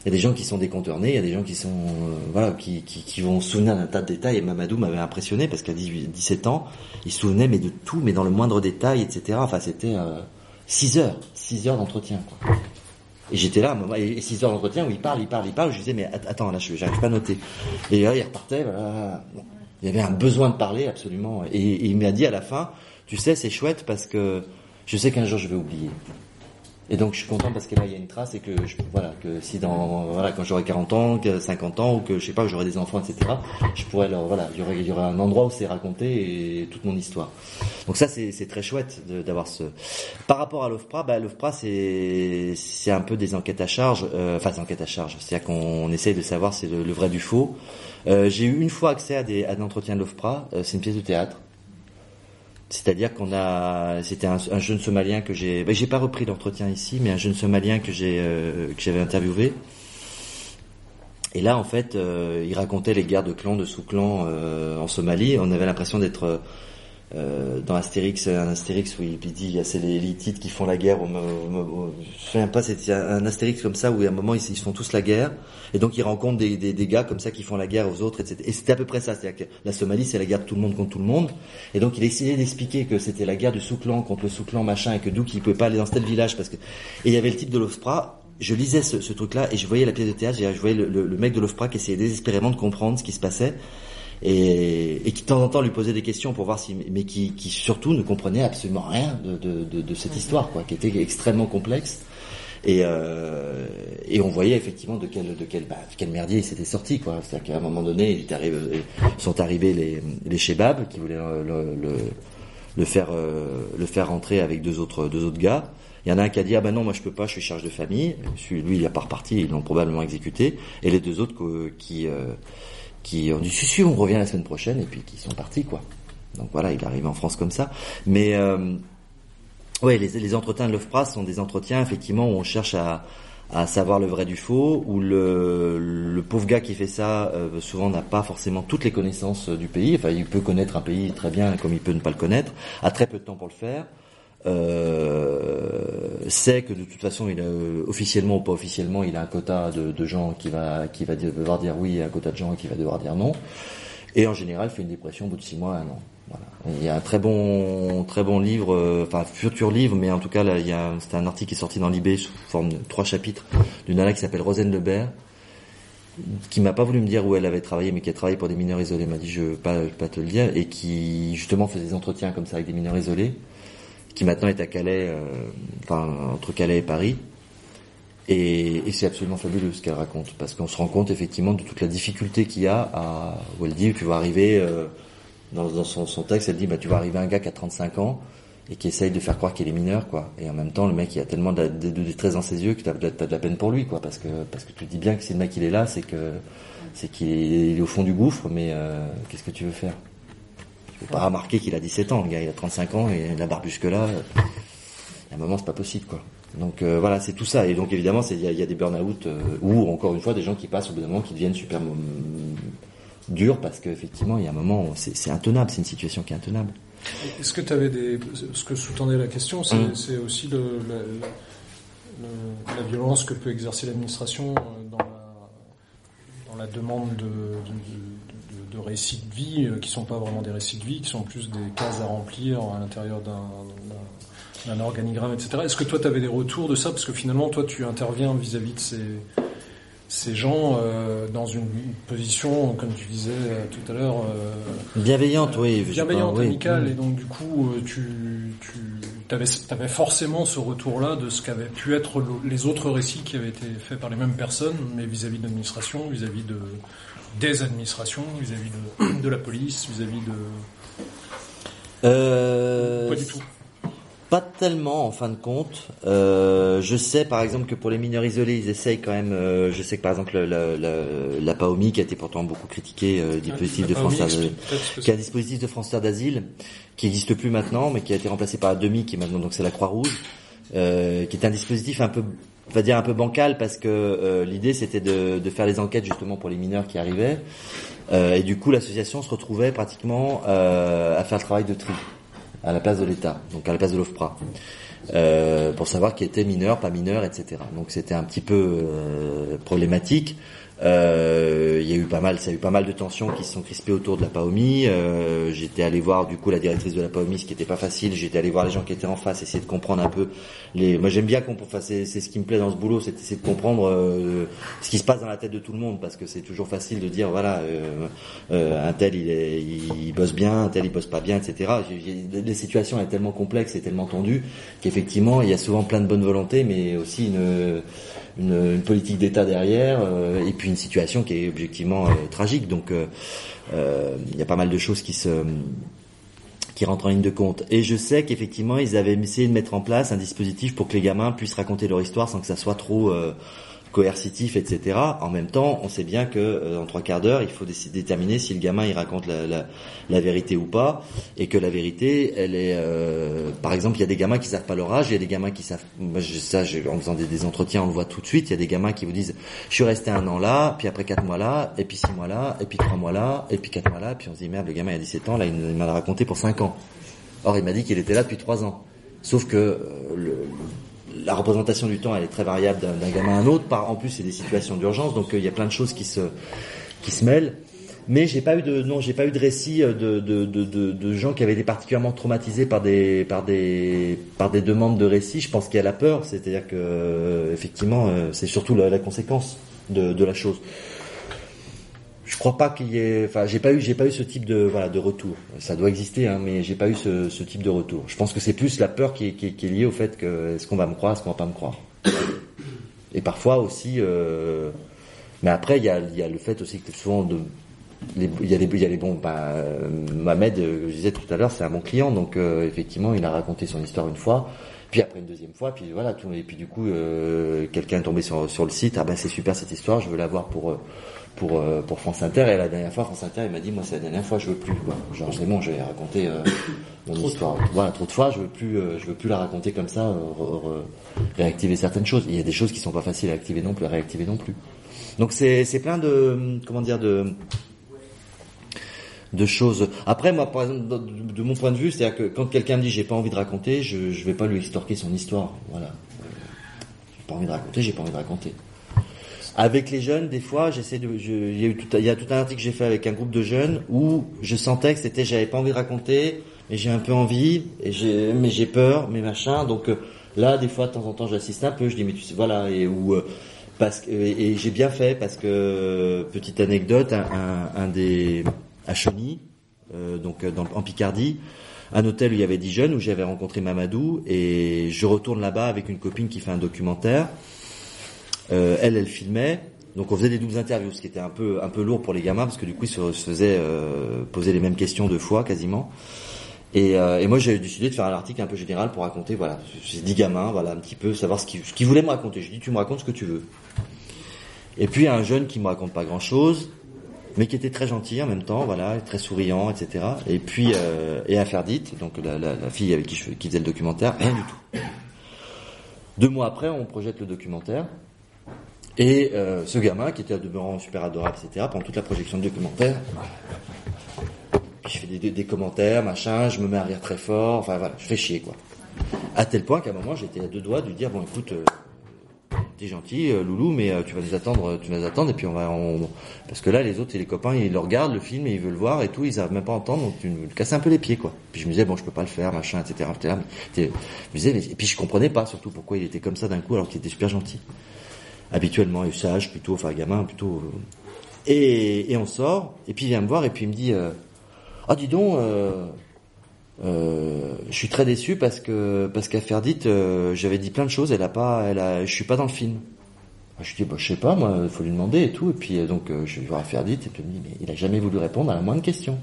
Il y a des gens qui sont décontournés, il y a des gens qui sont euh, voilà qui, vont se souvenir d'un tas de détails. Et Mamadou m'avait impressionné parce qu'à 17 ans, il se souvenait mais de tout, mais dans le moindre détail, etc. Enfin c'était euh, 6 heures, 6 heures d'entretien. Et j'étais là, et 6 heures d'entretien où il parle, il parle, il parle. Je disais, mais attends, là, je j'arrive pas à noter. Et là, il repartait, voilà. Il y avait un besoin de parler, absolument. et il m'a dit à la fin, tu sais, c'est chouette parce que je sais qu'un jour je vais oublier. Et donc je suis content parce que là il y a une trace et que je, voilà que si dans voilà quand j'aurai 40 ans, 50 ans ou que je sais pas j'aurai des enfants etc. Je pourrais leur voilà il y aurait il y aurait un endroit où c'est raconté et toute mon histoire. Donc ça c'est très chouette d'avoir ce. Par rapport à l'OFPRA, bah l'OFPRA c'est c'est un peu des enquêtes à charge, euh, enfin des enquêtes à charge. C'est-à-dire qu'on essaye de savoir c'est le, vrai du faux. Euh, j'ai eu une fois accès à des à un entretien de l'OFPRA. Euh, c'est une pièce de théâtre. C'est-à-dire qu'on a, c'était un, jeune Somalien que j'ai, ben, j'ai pas repris l'entretien ici, mais un jeune Somalien que j'ai, euh, que j'avais interviewé. Et là, en fait, euh, il racontait les guerres de clans, de sous-clans euh, en Somalie. On avait l'impression d'être euh, dans Astérix, un Astérix où il dit c'est les, les titres qui font la guerre. je me souviens pas, c'est un Astérix comme ça où à un moment ils, ils font tous la guerre et donc ils rencontrent des, des, des, gars comme ça qui font la guerre aux autres, etc. Et c'était à peu près ça, c'est-à-dire que la Somalie c'est la guerre de tout le monde contre tout le monde. Et donc il a essayé d'expliquer que c'était la guerre du sous-clan contre le sous-clan machin et que d'où qu'il pouvait pas aller dans tel village parce que et il y avait le type de l'Ospra je lisais ce, ce truc-là et je voyais la pièce de théâtre, je voyais le, le, le mec de l'OFPRA qui essayait désespérément de comprendre ce qui se passait et, et, qui de temps en temps lui posait des questions pour voir si, mais qui, qui surtout ne comprenait absolument rien de, de, de, de cette histoire, quoi, qui était extrêmement complexe. Et, euh, et on voyait effectivement de quel, de quel, bah, quel merdier il s'était sorti, quoi. C'est-à-dire qu'à un moment donné, il est arrivé, sont arrivés les, les Shebab qui voulaient le, le, le faire, euh, le faire rentrer avec deux autres, deux autres gars. Il y en a un qui a dit ah ben non moi je peux pas, je suis charge de famille. Lui il a pas reparti, ils l'ont probablement exécuté. Et les deux autres qui euh, qui ont dit si si on revient la semaine prochaine et puis qui sont partis quoi. Donc voilà, il arrive en France comme ça. Mais euh, ouais, les, les entretiens de l'OFPRA sont des entretiens effectivement où on cherche à, à savoir le vrai du faux, où le, le pauvre gars qui fait ça euh, souvent n'a pas forcément toutes les connaissances du pays. Enfin, il peut connaître un pays très bien comme il peut ne pas le connaître, a très peu de temps pour le faire euh, sait que de toute façon, il a, officiellement ou pas officiellement, il a un quota de, de gens qui va qui va devoir dire oui, et un quota de gens qui va devoir dire non. Et en général, fait une dépression au bout de six mois, un an. Voilà. Il y a un très bon, très bon livre, euh, enfin futur livre, mais en tout cas, là, il y a, c'était un article qui est sorti dans l'IB sous forme de trois chapitres d'une nana qui s'appelle Rosane Lebert, qui m'a pas voulu me dire où elle avait travaillé, mais qui a travaillé pour des mineurs isolés, m'a dit je pas, pas te le dire, et qui justement faisait des entretiens comme ça avec des mineurs isolés qui maintenant est à Calais, euh, enfin entre Calais et Paris. Et, et c'est absolument fabuleux ce qu'elle raconte, parce qu'on se rend compte effectivement de toute la difficulté qu'il y a à, où elle dit, tu vas arriver, euh, dans, dans son, son, texte, elle dit, bah, tu vas arriver un gars qui a 35 ans, et qui essaye de faire croire qu'il est mineur, quoi. Et en même temps, le mec, il a tellement de, de, de détresse dans ses yeux que t'as as de la peine pour lui, quoi, parce que, parce que tu dis bien que si le mec il est là, c'est que, c'est qu'il est, au fond du gouffre, mais euh, qu'est-ce que tu veux faire? Faut pas remarquer qu'il a 17 ans, le gars, il a 35 ans et la barbe jusque là. À un moment, c'est pas possible, quoi. Donc euh, voilà, c'est tout ça. Et donc évidemment, il y, a, y a des burn-out euh, ou encore une fois des gens qui passent au bout d'un moment qui deviennent super mm, durs parce qu'effectivement, il y a un moment, c'est intenable, c'est une situation qui est intenable. Est-ce que tu avais des. Ce que sous-tendait la question, c'est c'est aussi le, la, violence que peut exercer l'administration euh, dans la, dans la demande de, de, de- de- récits de vie, euh, qui sont pas vraiment des récits de vie, qui sont plus des cases à remplir à l'intérieur d'un organigramme, etc. Est-ce que toi, tu avais des retours de ça? Parce que finalement, toi, tu interviens vis-à-vis de ces, ces gens euh, dans une position, comme tu disais euh, tout à l'heure, euh, Bienveillante, oui. sais bienveillante, pas, amicale, Mm. et donc du coup, euh, tu, tu avais, avais forcément ce retour-là de ce qu'avaient pu être le- les autres récits qui avaient été faits par les mêmes personnes, mais vis-à-vis de l'administration, vis-à-vis de des administrations, vis-à-vis de, de la police, vis-à-vis de Euh, pas du tout. Pas tellement en fin de compte. Euh, je sais par exemple que pour les mineurs isolés, ils essayent quand même. euh, je sais que par exemple la, la, la PAOMI, qui a été pourtant beaucoup critiqué, euh, dispositif de Ah, France, qui est un dispositif de France d'asile, qui n'existe plus maintenant, mais qui a été remplacé par la demi, qui est maintenant donc c'est la Croix-Rouge, euh, qui est un dispositif un peu, on va dire un peu bancal parce que euh, l'idée c'était de, de faire les enquêtes justement pour les mineurs qui arrivaient, Euh, et du coup l'association se retrouvait pratiquement euh, à faire le travail de tri à la place de l'État, donc à la place de l'OFPRA, euh, pour savoir qui était mineur, pas mineur, etc. Donc c'était un petit peu euh, problématique. Euh, il y a eu pas mal, ça a eu pas mal de tensions qui se sont crispées autour de la PAOMI. Euh, j'étais allé voir du coup la directrice de la PAOMI, ce qui était pas facile. J'étais allé voir les gens qui étaient en face, essayer de comprendre un peu les. Moi j'aime bien qu'on, enfin c'est, ce qui me plaît dans ce boulot, c'est essayer de comprendre euh, ce qui se passe dans la tête de tout le monde, parce que c'est toujours facile de dire voilà un tel il, est, il, bosse bien, un tel il bosse pas bien, etc. Les situations sont tellement complexes et tellement tendues qu'effectivement il y a souvent plein de bonne volonté, mais aussi une une, politique d'État derrière euh, et puis une situation qui est objectivement euh, tragique. Donc euh, il y a pas mal de choses qui se qui rentrent en ligne de compte. Et je sais qu'effectivement ils avaient essayé de mettre en place un dispositif pour que les gamins puissent raconter leur histoire sans que ça soit trop coercitif, etc. En même temps, on sait bien que euh, en trois quarts d'heure, il faut déterminer si le gamin il raconte la, la, la vérité ou pas, et que la vérité, elle est, euh, par exemple, il y a des gamins qui savent pas leur âge, il y a des gamins qui savent, moi je, ça, je- en faisant des, entretiens, on le voit tout de suite, il y a des gamins qui vous disent, je suis resté un an là, puis après quatre mois là, et puis six mois là, et puis trois mois là, et puis quatre mois là, puis on se dit merde, le gamin il a 17 ans, là il, il m'a raconté pour cinq ans. Or il m'a dit qu'il était là depuis trois ans. Sauf que euh, le, la représentation du temps elle est très variable d'un gamin à un autre. En plus, c'est des situations d'urgence, donc euh, il y a plein de choses qui se qui se mêlent. Mais j'ai pas eu de non, j'ai pas eu de récit euh, de, de, de, de, gens qui avaient été particulièrement traumatisés par des par des par des demandes de récits. Je pense qu'il y a la peur, c'est-à-dire que euh, effectivement, c'est surtout la, la conséquence de, de la chose. Je crois pas qu'il y ait, enfin, j'ai pas eu, j'ai pas eu ce type de, voilà, de retour. Ça doit exister, hein, mais j'ai pas eu ce, ce type de retour. Je pense que c'est plus la peur qui est, qui est, qui est liée au fait que est-ce qu'on va me croire, est-ce qu'on va pas me croire? Et parfois aussi, euh, mais après il y a, y a le fait aussi que souvent de, il y a les, il y a les bons, bah, Mohamed, euh, je disais tout à l'heure, c'est un bon client, donc euh, effectivement il a raconté son histoire une fois. Puis après une deuxième fois, puis voilà, tout, et puis du coup, euh, quelqu'un est tombé sur, sur le site, ah ben c'est super cette histoire, je veux la voir pour, euh, pour, euh, pour France Inter. Et la dernière fois, France Inter, il m'a dit, moi c'est la dernière fois, je veux plus. Quoi. Genre c'est bon, j'ai raconté euh, mon histoire. Voilà, trop de fois, je veux plus, euh, je veux plus la raconter comme ça, euh, réactiver certaines choses. Il y a des choses qui sont pas faciles à activer non plus, à réactiver non plus. Donc c'est, c'est plein de, comment dire, de, de choses. Après, moi, par exemple, de, de mon point de vue, c'est-à-dire que quand quelqu'un me dit j'ai pas envie de raconter, je, je vais pas lui extorquer son histoire. Voilà. Euh, J'ai pas envie de raconter, j'ai pas envie de raconter. Avec les jeunes, des fois, j'essaie de, je- il y a eu tout, il y a tout un article que j'ai fait avec un groupe de jeunes où je sentais que c'était, j'avais pas envie de raconter, mais j'ai un peu envie, et j'ai, mais j'ai peur, mais machin. Donc euh, là, des fois, de temps en temps, j'assiste un peu, je dis mais tu sais, voilà, et où euh, parce que et, j'ai bien fait parce que petite anecdote, un, un, un des à Cheny, euh, donc euh, dans, en Picardie, un hôtel où il y avait 10 jeunes où j'avais rencontré Mamadou et je retourne là-bas avec une copine qui fait un documentaire. Euh, elle, elle filmait. Donc on faisait des doubles interviews, ce qui était un peu un peu lourd pour les gamins parce que du coup ils se, faisaient euh, poser les mêmes questions deux fois quasiment. Et, euh, et moi j'ai décidé de faire un article un peu général pour raconter voilà ces dix gamins voilà un petit peu savoir ce qu'ils voulaient me raconter. Je dis tu me racontes ce que tu veux. Et puis un jeune qui me raconte pas grand chose mais qui était très gentil en même temps, voilà, très souriant, etc. Et puis euh, et Aferdite, donc la, fille avec qui je qui le documentaire, rien du tout. Deux mois après, on projette le documentaire. Et euh, ce gamin, qui était à demeurant super adorable, etc., pendant toute la projection du documentaire, je fais des, commentaires, machin, je me mets à rire très fort, enfin voilà, je fais chier, quoi. À tel point qu'à un moment, j'étais à deux doigts de lui dire, bon, écoute, euh, t'es gentil, euh, Loulou, mais euh, tu vas nous attendre, tu vas nous attendre, et puis on va, on... parce que là, les autres et les copains, ils le regardent, le film, et ils veulent le voir, et tout, ils savent même pas entendre, donc tu me casses un peu les pieds, quoi. Puis je me disais, bon, je peux pas le faire, machin, etc., etc. Je me mais... et puis je comprenais pas, surtout, pourquoi il était comme ça d'un coup, alors qu'il était super gentil. Habituellement, il sage, plutôt, enfin, gamin, plutôt. Et, et on sort, et puis il vient me voir, et puis il me dit, ah, dis donc, euh, euh, je suis très déçu parce que parce qu'à Ferdite, euh, j'avais dit plein de choses, elle a pas, elle a, je suis pas dans le film. Je dis, bah, je sais pas, moi, faut lui demander et tout. Et puis donc euh, je vais voir Ferdite et puis il me dit, mais il a jamais voulu répondre à la moindre question.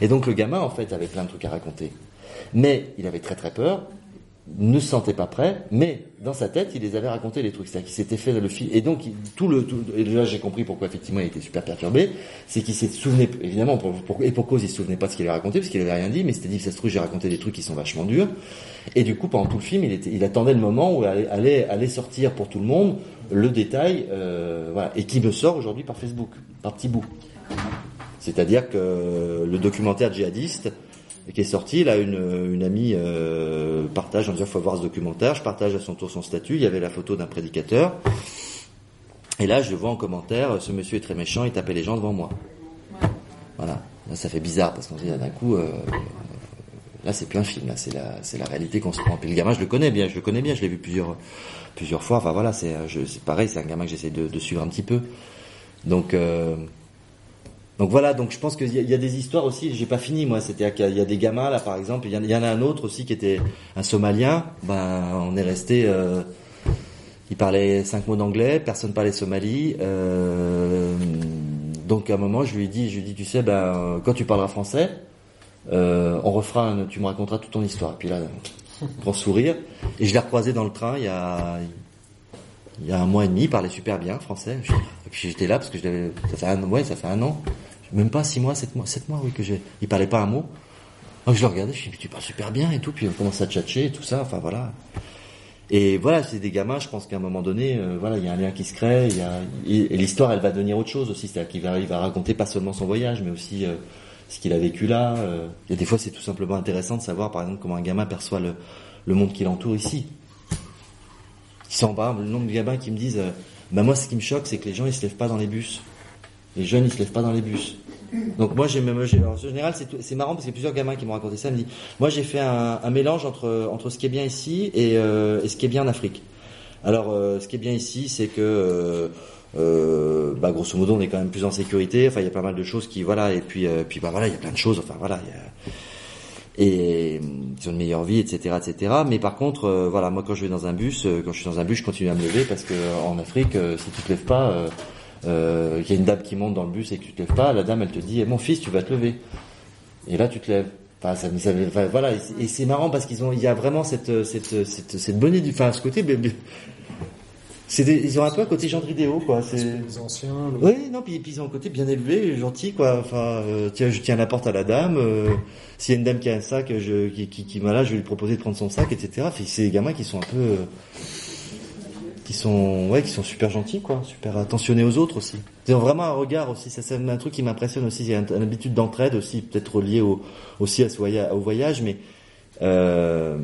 Et donc le gamin en fait avait plein de trucs à raconter, mais il avait très très peur ne se sentait pas prêt, mais dans sa tête, il les avait raconté les trucs. C'est-à-dire qu'il s'était fait le fil. Et donc, tout le, tout, et là, j'ai compris pourquoi effectivement il était super perturbé. C'est qu'il s'est souvenu, évidemment, pour, et pour cause, il se souvenait pas de ce qu'il avait raconté, parce qu'il avait rien dit, mais c'était dit, ça se trouve, j'ai raconté des trucs qui sont vachement durs. Et du coup, pendant tout le film, il était, il attendait le moment où allait, allait, allait sortir pour tout le monde le détail, euh, voilà. Et qui me sort aujourd'hui par Facebook, par petit bout. C'est-à-dire que le documentaire djihadiste, qui est sorti. Là, une, une amie euh, partage en disant faut voir ce documentaire. Je partage à son tour son statut. Il y avait la photo d'un prédicateur. Et là, je vois en commentaire, ce monsieur est très méchant, il tapait les gens devant moi. Voilà. Là, ça fait bizarre parce qu'on se dit d'un coup, euh, là, c'est plus un film. Là, c'est la, réalité qu'on se prend. Puis le gamin, je le connais bien, je le connais bien. Je l'ai vu plusieurs, plusieurs fois. Enfin voilà, c'est, c'est pareil, c'est un gamin que j'essaie de, de, suivre un petit peu. Donc euh, donc voilà, donc je pense qu'il y, a des histoires aussi. J'ai pas fini moi. C'était qu'il y a des gamins là, par exemple. Il y, en a un autre aussi qui était un Somalien. Ben on est resté. Euh, il parlait cinq mots d'anglais. Personne parlait Somalie. Euh, donc à un moment, je lui ai dit, je lui dit, tu sais, ben quand tu parleras français, euh, on refera. Tu me raconteras toute ton histoire. Puis là, grand sourire. Et je l'ai recroisé dans le train. Il y a il y a un mois et demi, il parlait super bien français. Et puis j'étais là parce que je l'avais, ça fait un, ouais, ça fait un an, même pas six mois, sept mois, sept mois, oui que j'ai. Il parlait pas un mot. Donc je le regardais, je me dit, tu parles super bien et tout, puis on commence à tchatcher et tout ça, enfin voilà. Et voilà, c'est des gamins, je pense qu'à un moment donné, euh, voilà, il y a un lien qui se crée, y a, et, l'histoire, elle va devenir autre chose aussi, c'est-à-dire qu'il va, il va raconter pas seulement son voyage, mais aussi euh, ce qu'il a vécu là. Euh. Et des fois, c'est tout simplement intéressant de savoir, par exemple, comment un gamin perçoit le, le monde qui l'entoure ici qui exemple, le nombre de gamins qui me disent euh, bah moi ce qui me choque c'est que les gens ils se lèvent pas dans les bus. Les jeunes ils se lèvent pas dans les bus. Donc moi j'ai même en général c'est marrant parce qu'il y a plusieurs gamins qui m'ont raconté ça me dit moi j'ai fait un, mélange entre ce qui est bien ici et, euh, et ce qui est bien en Afrique. Alors euh, ce qui est bien ici c'est que bah, grosso modo on est quand même plus en sécurité. Enfin il y a pas mal de choses qui voilà et puis puis bah voilà il y a plein de choses. Enfin voilà et ils ont une meilleure vie, etc., etc. Mais par contre, euh, voilà, moi quand je vais dans un bus, euh, quand je suis dans un bus, je continue à me lever parce que en Afrique, euh, si tu te lèves pas, il y a une dame qui monte dans le bus et que tu te lèves pas, la dame elle te dit, eh, mon fils, tu vas te lever. Et là, tu te lèves. Enfin, ça, ça voilà, et c'est marrant parce qu'ils ont, il y a vraiment cette cette cette, cette bonne enfin, ce côté c'est ils ont un peu un côté genre vidéo quoi. C'est les anciens. Le... Oui, non, puis, puis ils ont un côté bien élevé, gentil quoi. Enfin, euh, tiens, je tiens la porte à la dame. Euh, S'il y a une dame qui a un sac, je, qui, qui, qui voilà, je vais lui proposer de prendre son sac, etc. Enfin, c'est des gamins qui sont un peu, euh, qui sont, ouais, qui sont super gentils quoi, super attentionnés aux autres aussi. Ils ont vraiment un regard aussi. Ça, c'est un truc qui m'impressionne aussi. Il y a une, habitude d'entraide aussi, peut-être reliée au, aussi à ce voyage, au voyage, mais euh,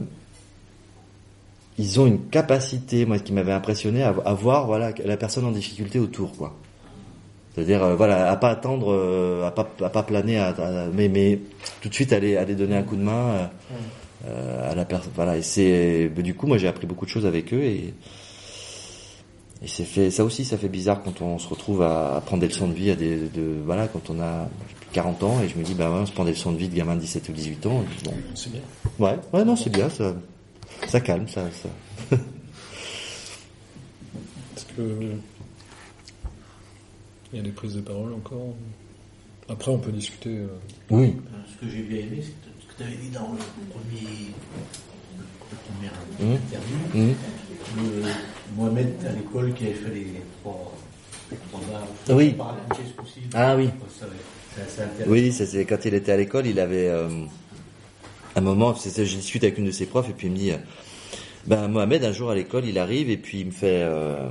ils ont une capacité, moi, qui m'avait impressionné, à, à, voir, voilà, la personne en difficulté autour, quoi. C'est-à-dire, euh, voilà, à pas attendre, euh, à pas, à pas planer, à, à, mais, mais tout de suite aller, aller donner un coup de main euh, à la personne. Voilà, et c'est, du coup, moi, j'ai appris beaucoup de choses avec eux et et c'est fait, ça aussi, ça fait bizarre quand on se retrouve à, prendre des leçons de vie à des, de, voilà, quand on a 40 ans et je me dis, bah ouais, on se prend des leçons de vie de gamin de 17 ou 18 ans. Bon. C'est bien. Ouais, ouais, non, c'est bien, ça ça calme, ça. ça. Est-ce que il y a des prises de parole encore Après, on peut discuter. Euh... Oui. Ce que j'ai bien aimé, c'est ce que tu avais dit dans le premier, la première mmh. interview. Mmh. Le Mohamed à l'école qui avait fait les trois Oui. Ce coup-ci. Ah oui. Ça, intéressant. Oui, c'est quand il était à l'école, il avait euh, un moment, je discute avec une de ses profs et puis il me dit, euh, ben Mohamed un jour à l'école, il arrive et puis il me fait, euh,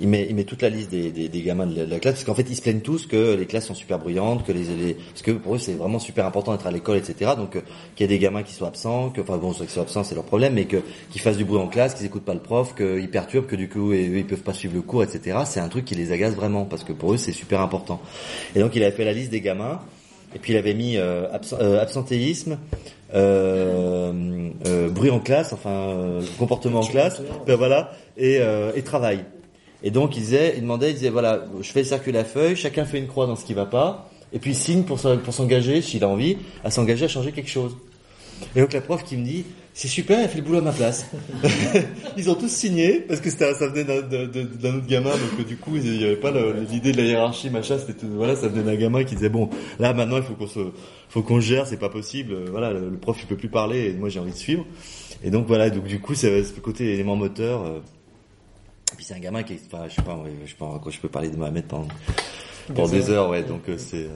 il met, toute la liste des, gamins de la, classe parce qu'en fait ils se plaignent tous que les classes sont super bruyantes, que les, parce que pour eux c'est vraiment super important d'être à l'école, etc. Donc euh, qu'il y ait des gamins qui soient absents, que enfin bon, ceux qui sont absents c'est leur problème, mais que qu'ils fassent du bruit en classe, qu'ils écoutent pas le prof, qu'ils perturbent, que du coup eux, ils peuvent pas suivre le cours, etc. C'est un truc qui les agace vraiment parce que pour eux c'est super important. Et donc il avait fait la liste des gamins. Et puis il avait mis absen- absentéisme, bruit en classe, enfin euh, comportement en classe, ben voilà, et, euh, et travail. Et donc il disait, il demandait, il disait voilà, je fais circuler la feuille, chacun fait une croix dans ce qui va pas, et puis signe pour s'engager, s'il a envie, à s'engager à changer quelque chose. Et donc la prof qui me dit, c'est super, elle fait le boulot à ma place. Ils ont tous signé parce que ça venait d'un, autre gamin, donc euh, du coup il n'y avait pas l'idée de la hiérarchie, machin. C'était tout- voilà, ça venait d'un gamin qui disait bon, là maintenant il faut qu'on se, faut qu'on gère, c'est pas possible. euh, Voilà, le, le prof il peut plus parler et moi j'ai envie de suivre. Et donc voilà, donc du coup c'est ce côté élément moteur. euh, et puis c'est un gamin qui, enfin je sais pas, je sais pas je peux parler de Mohamed pendant, pendant des heures, ouais. Donc euh, c'est, euh,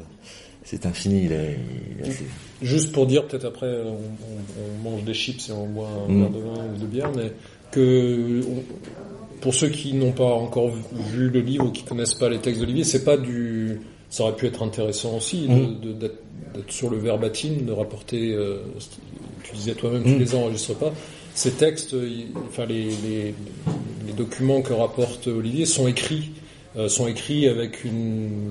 c'est infini. Il est, il est assez- Juste pour dire, peut-être après, on, on- on mange des chips et on boit un Mm. verre de vin ou de bière, mais que on- pour ceux qui n'ont pas encore vu, le livre ou qui connaissent pas les textes d'Olivier, c'est pas du, ça aurait pu être intéressant aussi de- Mm. de- d'être sur le verbatim, de rapporter. euh, tu disais toi-même, tu Mm. les enregistres pas. Ces textes, ils- enfin les, les, les documents que rapporte Olivier sont écrits, euh, sont écrits avec une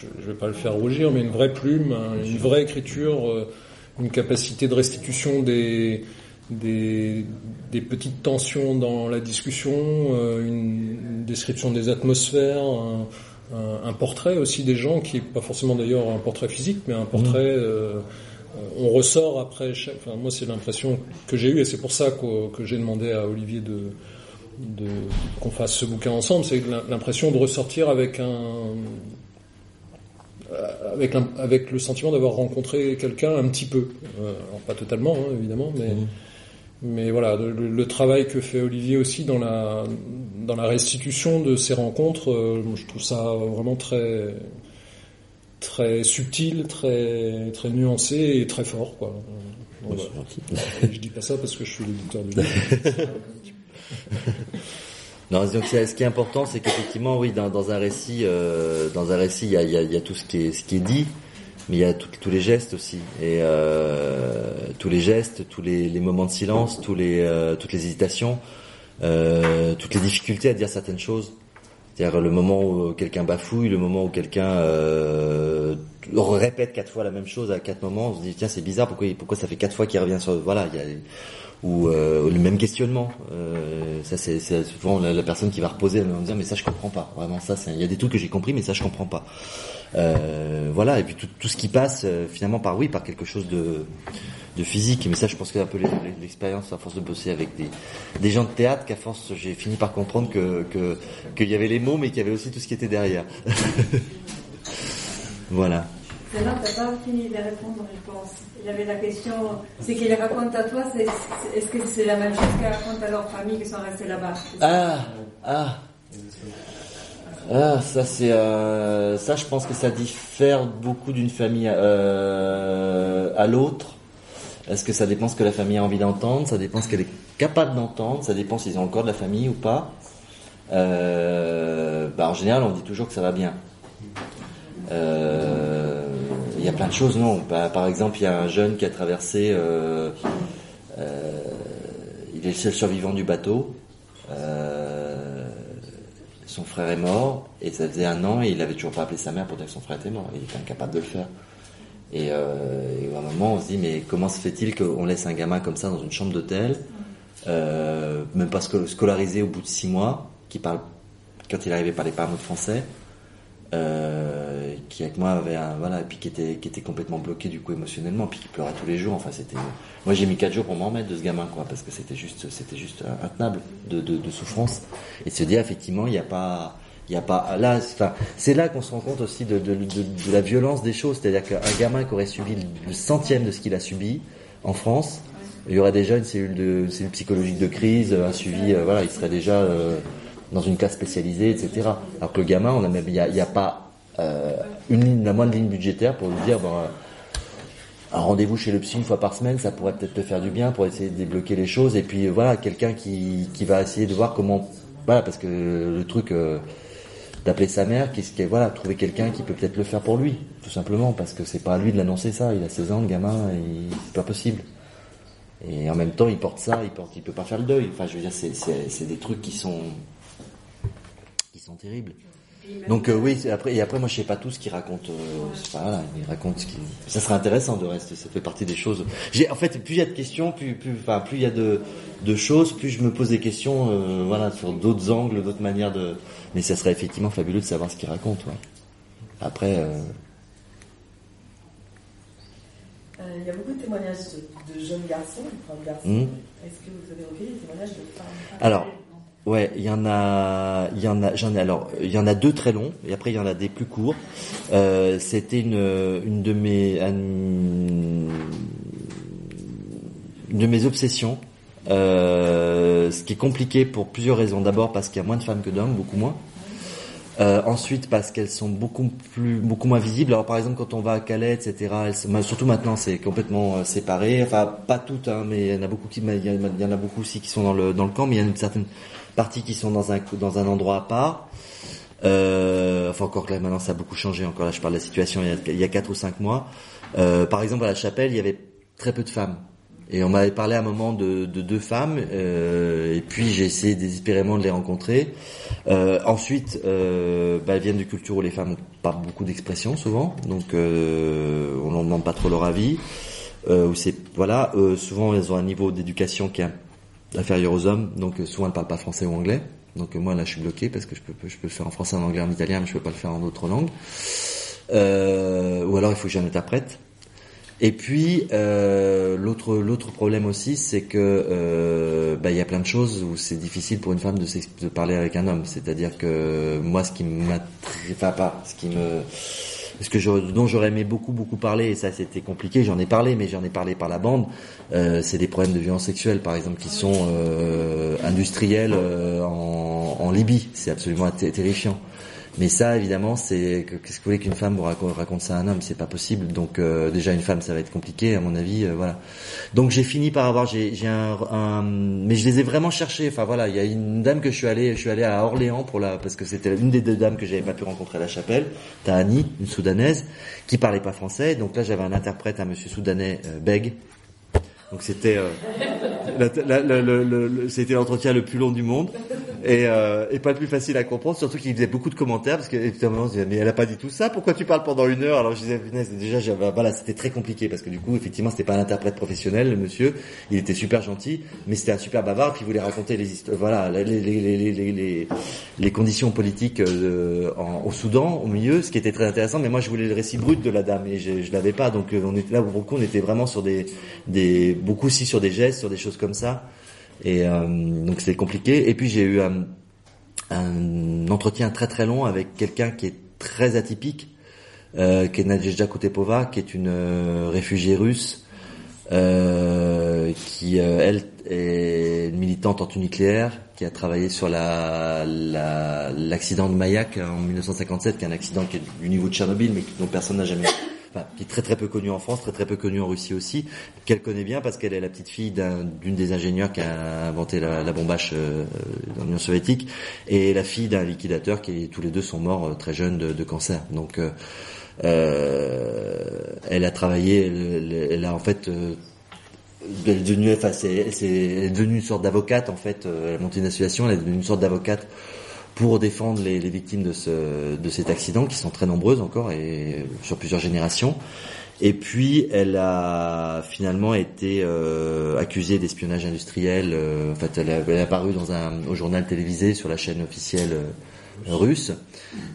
je ne vais pas le faire rougir, mais une vraie plume, un- une vraie écriture, euh, une capacité de restitution des, des, des petites tensions dans la discussion, euh, une, une description des atmosphères, un, un- un portrait aussi des gens qui est pas forcément d'ailleurs un portrait physique, mais un portrait. euh, euh, on ressort après chaque. Enfin, moi, c'est l'impression que j'ai eue, et c'est pour ça que, que j'ai demandé à Olivier de, de qu'on fasse ce bouquin ensemble. C'est l'impression de ressortir avec un avec, l'im- avec le sentiment d'avoir rencontré quelqu'un un petit peu, Euh, alors pas totalement hein, évidemment, mais mais voilà le, travail que fait Olivier aussi dans la dans la restitution de ces rencontres, euh, je trouve ça vraiment très très subtil, très très nuancé et très fort quoi. Donc, Ouais, voilà. c'est gentil. Je dis pas ça parce que je suis l'éditeur du livre. Non, donc ce qui est important, c'est qu'effectivement, oui, dans, un récit, euh, dans un récit, il y a, tout ce qui est, dit, mais il y a tous les gestes aussi, et euh, tous les gestes, tous les, moments de silence, euh, toutes les hésitations, euh, toutes les difficultés à dire certaines choses. C'est-à-dire le moment où quelqu'un bafouille, le moment où quelqu'un euh, répète quatre fois la même chose à quatre moments, on se dit tiens c'est bizarre pourquoi pourquoi ça fait quatre fois qu'il revient sur voilà il y a ou euh, le même questionnement. Euh, ça c'est souvent la, personne qui va reposer elle va me dire mais ça je comprends pas vraiment ça il y a des trucs que j'ai compris mais ça je comprends pas. Euh, voilà et puis tout, ce qui passe finalement par oui par quelque chose de physique mais ça je pense que c'est un peu l'ex- l'expérience à force de bosser avec des gens de théâtre qu'à force j'ai fini par comprendre que qu'il y avait les mots mais qu'il y avait aussi tout ce qui était derrière. voilà. Non, t'as pas fini de répondre, je pense. Il avait la question, c'est qu'il raconte à toi, est-ce que c'est la même chose qu'elle raconte à leur famille qui sont restés là-bas? Ah, ah. Ah, ça c'est euh, ça je pense que ça diffère beaucoup d'une famille euh, à l'autre. Est-ce que ça dépend ce que la famille a envie d'entendre, ça dépend ce qu'elle est capable d'entendre, ça dépend s'ils ont encore de la famille ou pas? Euh, bah, en général, on dit toujours que ça va bien. Plein de choses, non. Bah, par exemple, il y a un jeune qui a traversé. euh, euh, il est le seul survivant du bateau. Euh, son frère est mort et ça faisait un an et il avait toujours pas appelé sa mère pour dire que son frère était mort. Il était incapable de le faire. Et, et à un moment, on se dit mais comment se fait-il qu'on laisse un gamin comme ça dans une chambre d'hôtel, même pas sco- scolarisé au bout de six mois, qui parle quand il arrivait parlait pas un mot de français, euh, qui avec moi avait un voilà puis qui était qui était complètement bloqué du coup émotionnellement, puis qui pleurait tous les jours. Enfin c'était moi j'ai mis quatre jours pour m'en remettre de ce gamin quoi parce que c'était juste c'était juste intenable de, de, de souffrance et de se dire effectivement il n'y a pas il y a pas là c'est- là qu'on se rend compte aussi de, de, de, de la violence des choses c'est-à-dire qu'un gamin qui aurait subi le centième de ce qu'il a subi en France il y aurait déjà une cellule de une cellule psychologique de crise un suivi euh, voilà il serait déjà euh, dans une classe spécialisée, etc. Alors que le gamin, on a même, il y a, pas euh, une la moindre ligne budgétaire pour lui dire, bon, euh, un rendez-vous chez le psy une fois par semaine, ça pourrait peut-être te faire du bien pour essayer de débloquer les choses. Et puis euh, voilà, quelqu'un qui, qui va essayer de voir comment, voilà, parce que le truc d'appeler sa mère, qui, qui voilà, trouver quelqu'un qui peut peut-être le faire pour lui, tout simplement, parce que c'est pas à lui de l'annoncer ça. Il a 16 ans, le gamin, c'est pas possible. Et en même temps, il porte ça, il porte, il peut pas faire le deuil. Enfin, je veux dire, c'est, des trucs qui sont, sont terribles. Donc euh, oui, c'est- après et après moi je sais pas tout ce qu'il raconte. Euh, c'est pas- voilà, il raconte ce qui. Ça serait intéressant de rester. Ça fait partie des choses. J'ai en fait plus il y a de questions, plus plus enfin plus il y a de de choses, plus je me pose des questions. euh, voilà sur d'autres angles, d'autres manières de. Mais ça serait effectivement fabuleux de savoir ce qu'il raconte. Ouais. Après. euh, Euh, il y a beaucoup de témoignages de, de jeunes garçons, de grands garçons. Mhm. Est-ce que vous avez recueilli des témoignages de femmes? Alors, ouais, il y en a, il y en a, j'en ai alors, il y en a deux très longs et après il y en a des plus courts. Euh, C'était une, une de mes, un- une de mes obsessions. Euh, ce qui est compliqué pour plusieurs raisons. D'abord parce qu'il y a moins de femmes que d'hommes, beaucoup moins. Euh, ensuite parce qu'elles sont beaucoup plus beaucoup moins visibles. Alors par exemple quand on va à Calais, etc. Elles, sont- bah, surtout maintenant c'est complètement euh, séparé. Enfin pas toutes, hein, mais il y en a beaucoup qui, il y, en a- en beaucoup aussi qui sont dans le dans le camp, mais il y a une certaine partie qui sont dans un dans un endroit à part. Euh, enfin encore que là maintenant ça a beaucoup changé. Encore là je parle de la situation il y a, il y a quatre ou cinq mois. Euh, par exemple à la chapelle il y avait très peu de femmes. Et on m'avait parlé à un moment de, de deux femmes, euh, et puis j'ai essayé désespérément de les rencontrer. Euh, ensuite, euh, bah, elles viennent de cultures où les femmes n'ont pas beaucoup d'expression souvent, donc euh, on n'en demande pas trop leur avis. Euh, où c'est voilà, euh, souvent elles ont un niveau d'éducation qui est inférieur aux hommes, donc euh, souvent elles parlent pas français ou anglais. Donc euh, moi là je suis bloqué parce que je peux je peux le faire en français, en anglais, en italien, mais je peux pas le faire en d'autres langues. Euh, ou alors il faut que un interprète. Et puis euh, l'autre l'autre problème aussi, c'est que euh, bah, il y a plein de choses où c'est difficile pour une femme de, de parler avec un homme. C'est-à-dire que moi, ce qui enfin pas, ce qui me ce que je, dont j'aurais aimé beaucoup beaucoup parler, et ça c'était compliqué, j'en ai parlé, mais j'en ai parlé par la bande, euh, c'est des problèmes de violence sexuelle par exemple qui sont euh, industriels euh, en, en Libye, c'est absolument ter- terrifiant. Mais ça, évidemment, c'est que- qu'est-ce que vous voulez qu'une femme vous raconte, ça à un homme, c'est pas possible. Donc euh, déjà une femme, ça va être compliqué, à mon avis, euh, voilà. Donc j'ai fini par avoir, j'ai un, un- mais je les ai vraiment cherchés. Enfin voilà, il y a une dame que je suis allé, je suis allé à Orléans pour la, parce que c'était une des deux dames que j'avais pas pu rencontrer à la chapelle, Tahani, une soudanaise, qui parlait pas français. Donc là, j'avais un interprète, un monsieur soudanais, euh, Beg. Donc c'était euh, l'entretien le plus long du monde et, euh, et pas le plus facile à comprendre, surtout qu'il faisait beaucoup de commentaires parce que évidemment, on se mais elle a pas dit tout ça, pourquoi tu parles pendant une heure? Alors je disais déjà j'avais- voilà, c'était très compliqué parce que du coup effectivement c'était pas un interprète professionnel, le monsieur, il était super gentil, mais c'était un super bavard, il voulait raconter les histoires, voilà, les les les les les, conditions politiques euh, au Soudan, au milieu, ce qui était très intéressant. Mais moi je voulais le récit brut de la dame et je, je l'avais pas, donc euh, on était là beaucoup, on était vraiment sur des des beaucoup aussi sur des gestes, sur des choses comme ça. Et euh, donc c'était compliqué. Et puis j'ai eu un, un entretien très très long avec quelqu'un qui est très atypique, euh, qui est Nadezhda Kutepova, qui est une euh, réfugiée russe, euh, qui euh, elle est une militante anti-nucléaire, qui a travaillé sur la la- l'accident de Mayak en 1957, qui est un accident qui est du niveau de Tchernobyl, mais dont personne n'a jamais qui est très très peu connue en France, très très peu connue en Russie aussi, qu'elle connaît bien parce qu'elle est la petite fille d'un- d'une des ingénieurs qui a inventé la, bombache euh, dans l'Union soviétique et la fille d'un liquidateur qui tous les deux sont morts euh, très jeunes de, cancer. Donc euh, elle a travaillé, elle, elle- a en fait elle est devenue, enfin, c'est, elle est devenue une sorte d'avocate en fait. Elle a monté une association, elle est devenue une sorte d'avocate pour défendre les, les victimes de, ce, de cet accident, qui sont très nombreuses encore et sur plusieurs générations. Et puis, elle a finalement été euh, accusée d'espionnage industriel. euh, en fait, elle, a- elle est apparue dans un, au journal télévisé sur la chaîne officielle euh, russe.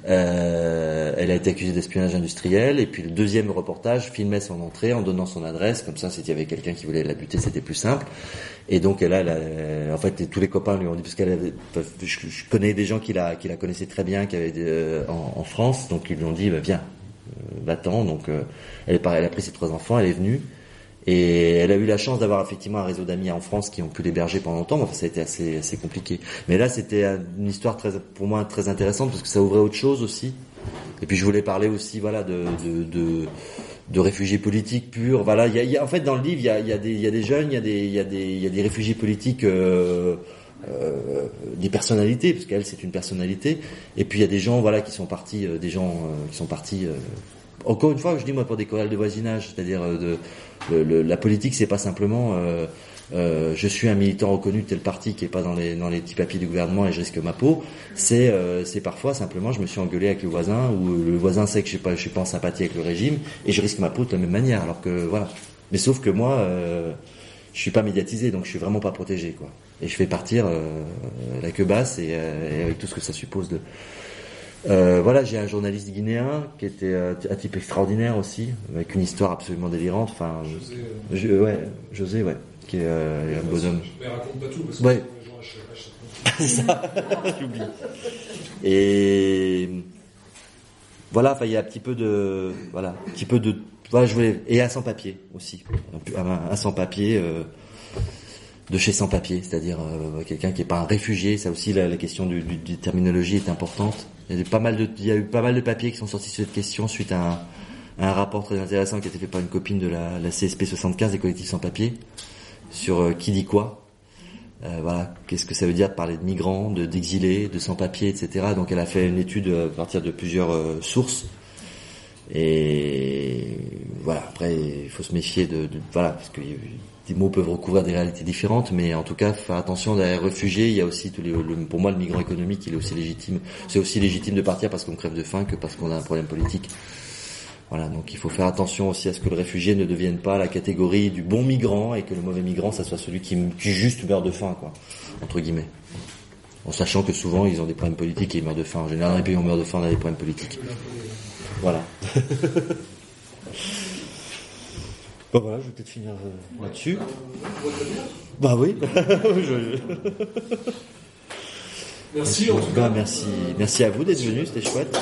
Euh, elle a été accusée d'espionnage industriel. Et puis, le deuxième reportage filmait son entrée en donnant son adresse. Comme ça, s'il y avait quelqu'un qui voulait la buter, c'était plus simple. Et donc, elle a- en fait, tous les copains lui ont dit parce qu'elle je, je connais des gens qui la, connaissaient très bien, qui avaient euh, en, en France, donc ils lui ont dit, bah, viens, euh, va-t'en. Donc, euh, elle, elle a pris ses trois enfants, elle est venue. Et elle a eu la chance d'avoir effectivement un réseau d'amis en France qui ont pu l'héberger pendant longtemps. Enfin, ça a été assez, assez compliqué. Mais là, c'était une histoire très, pour moi très intéressante parce que ça ouvrait autre chose aussi. Et puis je voulais parler aussi, voilà, de, de, de, de réfugiés politiques purs. Voilà, il y a, en fait dans le livre, il y a, des, y des jeunes, il y a des, y réfugiés politiques. Euh, euh, des personnalités, parce qu'elle c'est une personnalité, et puis il y a des gens voilà qui sont partis, euh, des gens qui sont partis. encore une fois, je dis moi pour des chorales de voisinage, c'est-à-dire de la politique, c'est pas simplement euh, je suis un militant reconnu de tel parti qui est pas dans les dans les petits papiers du gouvernement et je risque ma peau. C'est euh, c'est parfois simplement je me suis engueulé avec le voisin ou le voisin sait que je suis pas je suis pas en sympathie avec le régime et je risque ma peau de la même manière. Alors que voilà. Mais sauf que moi, euh, je suis pas médiatisé donc je suis vraiment pas protégé quoi. Et je fais partir euh, la queue basse et, euh, et avec tout ce que ça suppose de euh, voilà, j'ai un journaliste guinéen qui était un type extraordinaire aussi, avec une histoire absolument délirante. Enfin, José, je, ouais, José, ouais, qui est euh, un bonhomme. Mais raconte pas tout parce que Ouais. les gens achètent- achètent pas. J'oublie. Et voilà, il y a un petit peu de, voilà, un petit peu de, voilà, je voulais, et un sans papier aussi, un, sans papier. Euh, de chez sans papier, c'est-à-dire euh, quelqu'un qui est pas un réfugié. Ça aussi, la, la question du, du, du terminologie est importante. Il y, a eu pas mal de, il y a eu pas mal de papiers qui sont sortis sur cette question suite à un, à un rapport très intéressant qui a été fait par une copine de la, la CSP 75 des collectifs sans papier sur euh, qui dit quoi. Euh, voilà, qu'est-ce que ça veut dire de parler de migrants, de d'exilés, de sans-papiers, etc. Donc elle a fait une étude euh, à partir de plusieurs sources. Et voilà, après il faut se méfier de, voilà parce que des mots peuvent recouvrir des réalités différentes, mais en tout cas faire attention derrière réfugiés. Il y a aussi tous les, le- pour moi le migrant économique, il est aussi légitime. C'est aussi légitime de partir parce qu'on crève de faim que parce qu'on a un problème politique. Voilà, donc il faut faire attention aussi à ce que le réfugié ne devienne pas la catégorie du bon migrant et que le mauvais migrant, ça soit celui qui, qui juste meurt de faim, quoi, entre guillemets. En sachant que souvent ils ont des problèmes politiques et ils meurent de faim. En général, dans les pays où on meurt de faim, on a des problèmes politiques. Voilà. Bon voilà, je vais peut-être finir euh, là-dessus. Bah oui. Merci en tout cas. Bah, merci, merci à vous d'être venus, c'était chouette.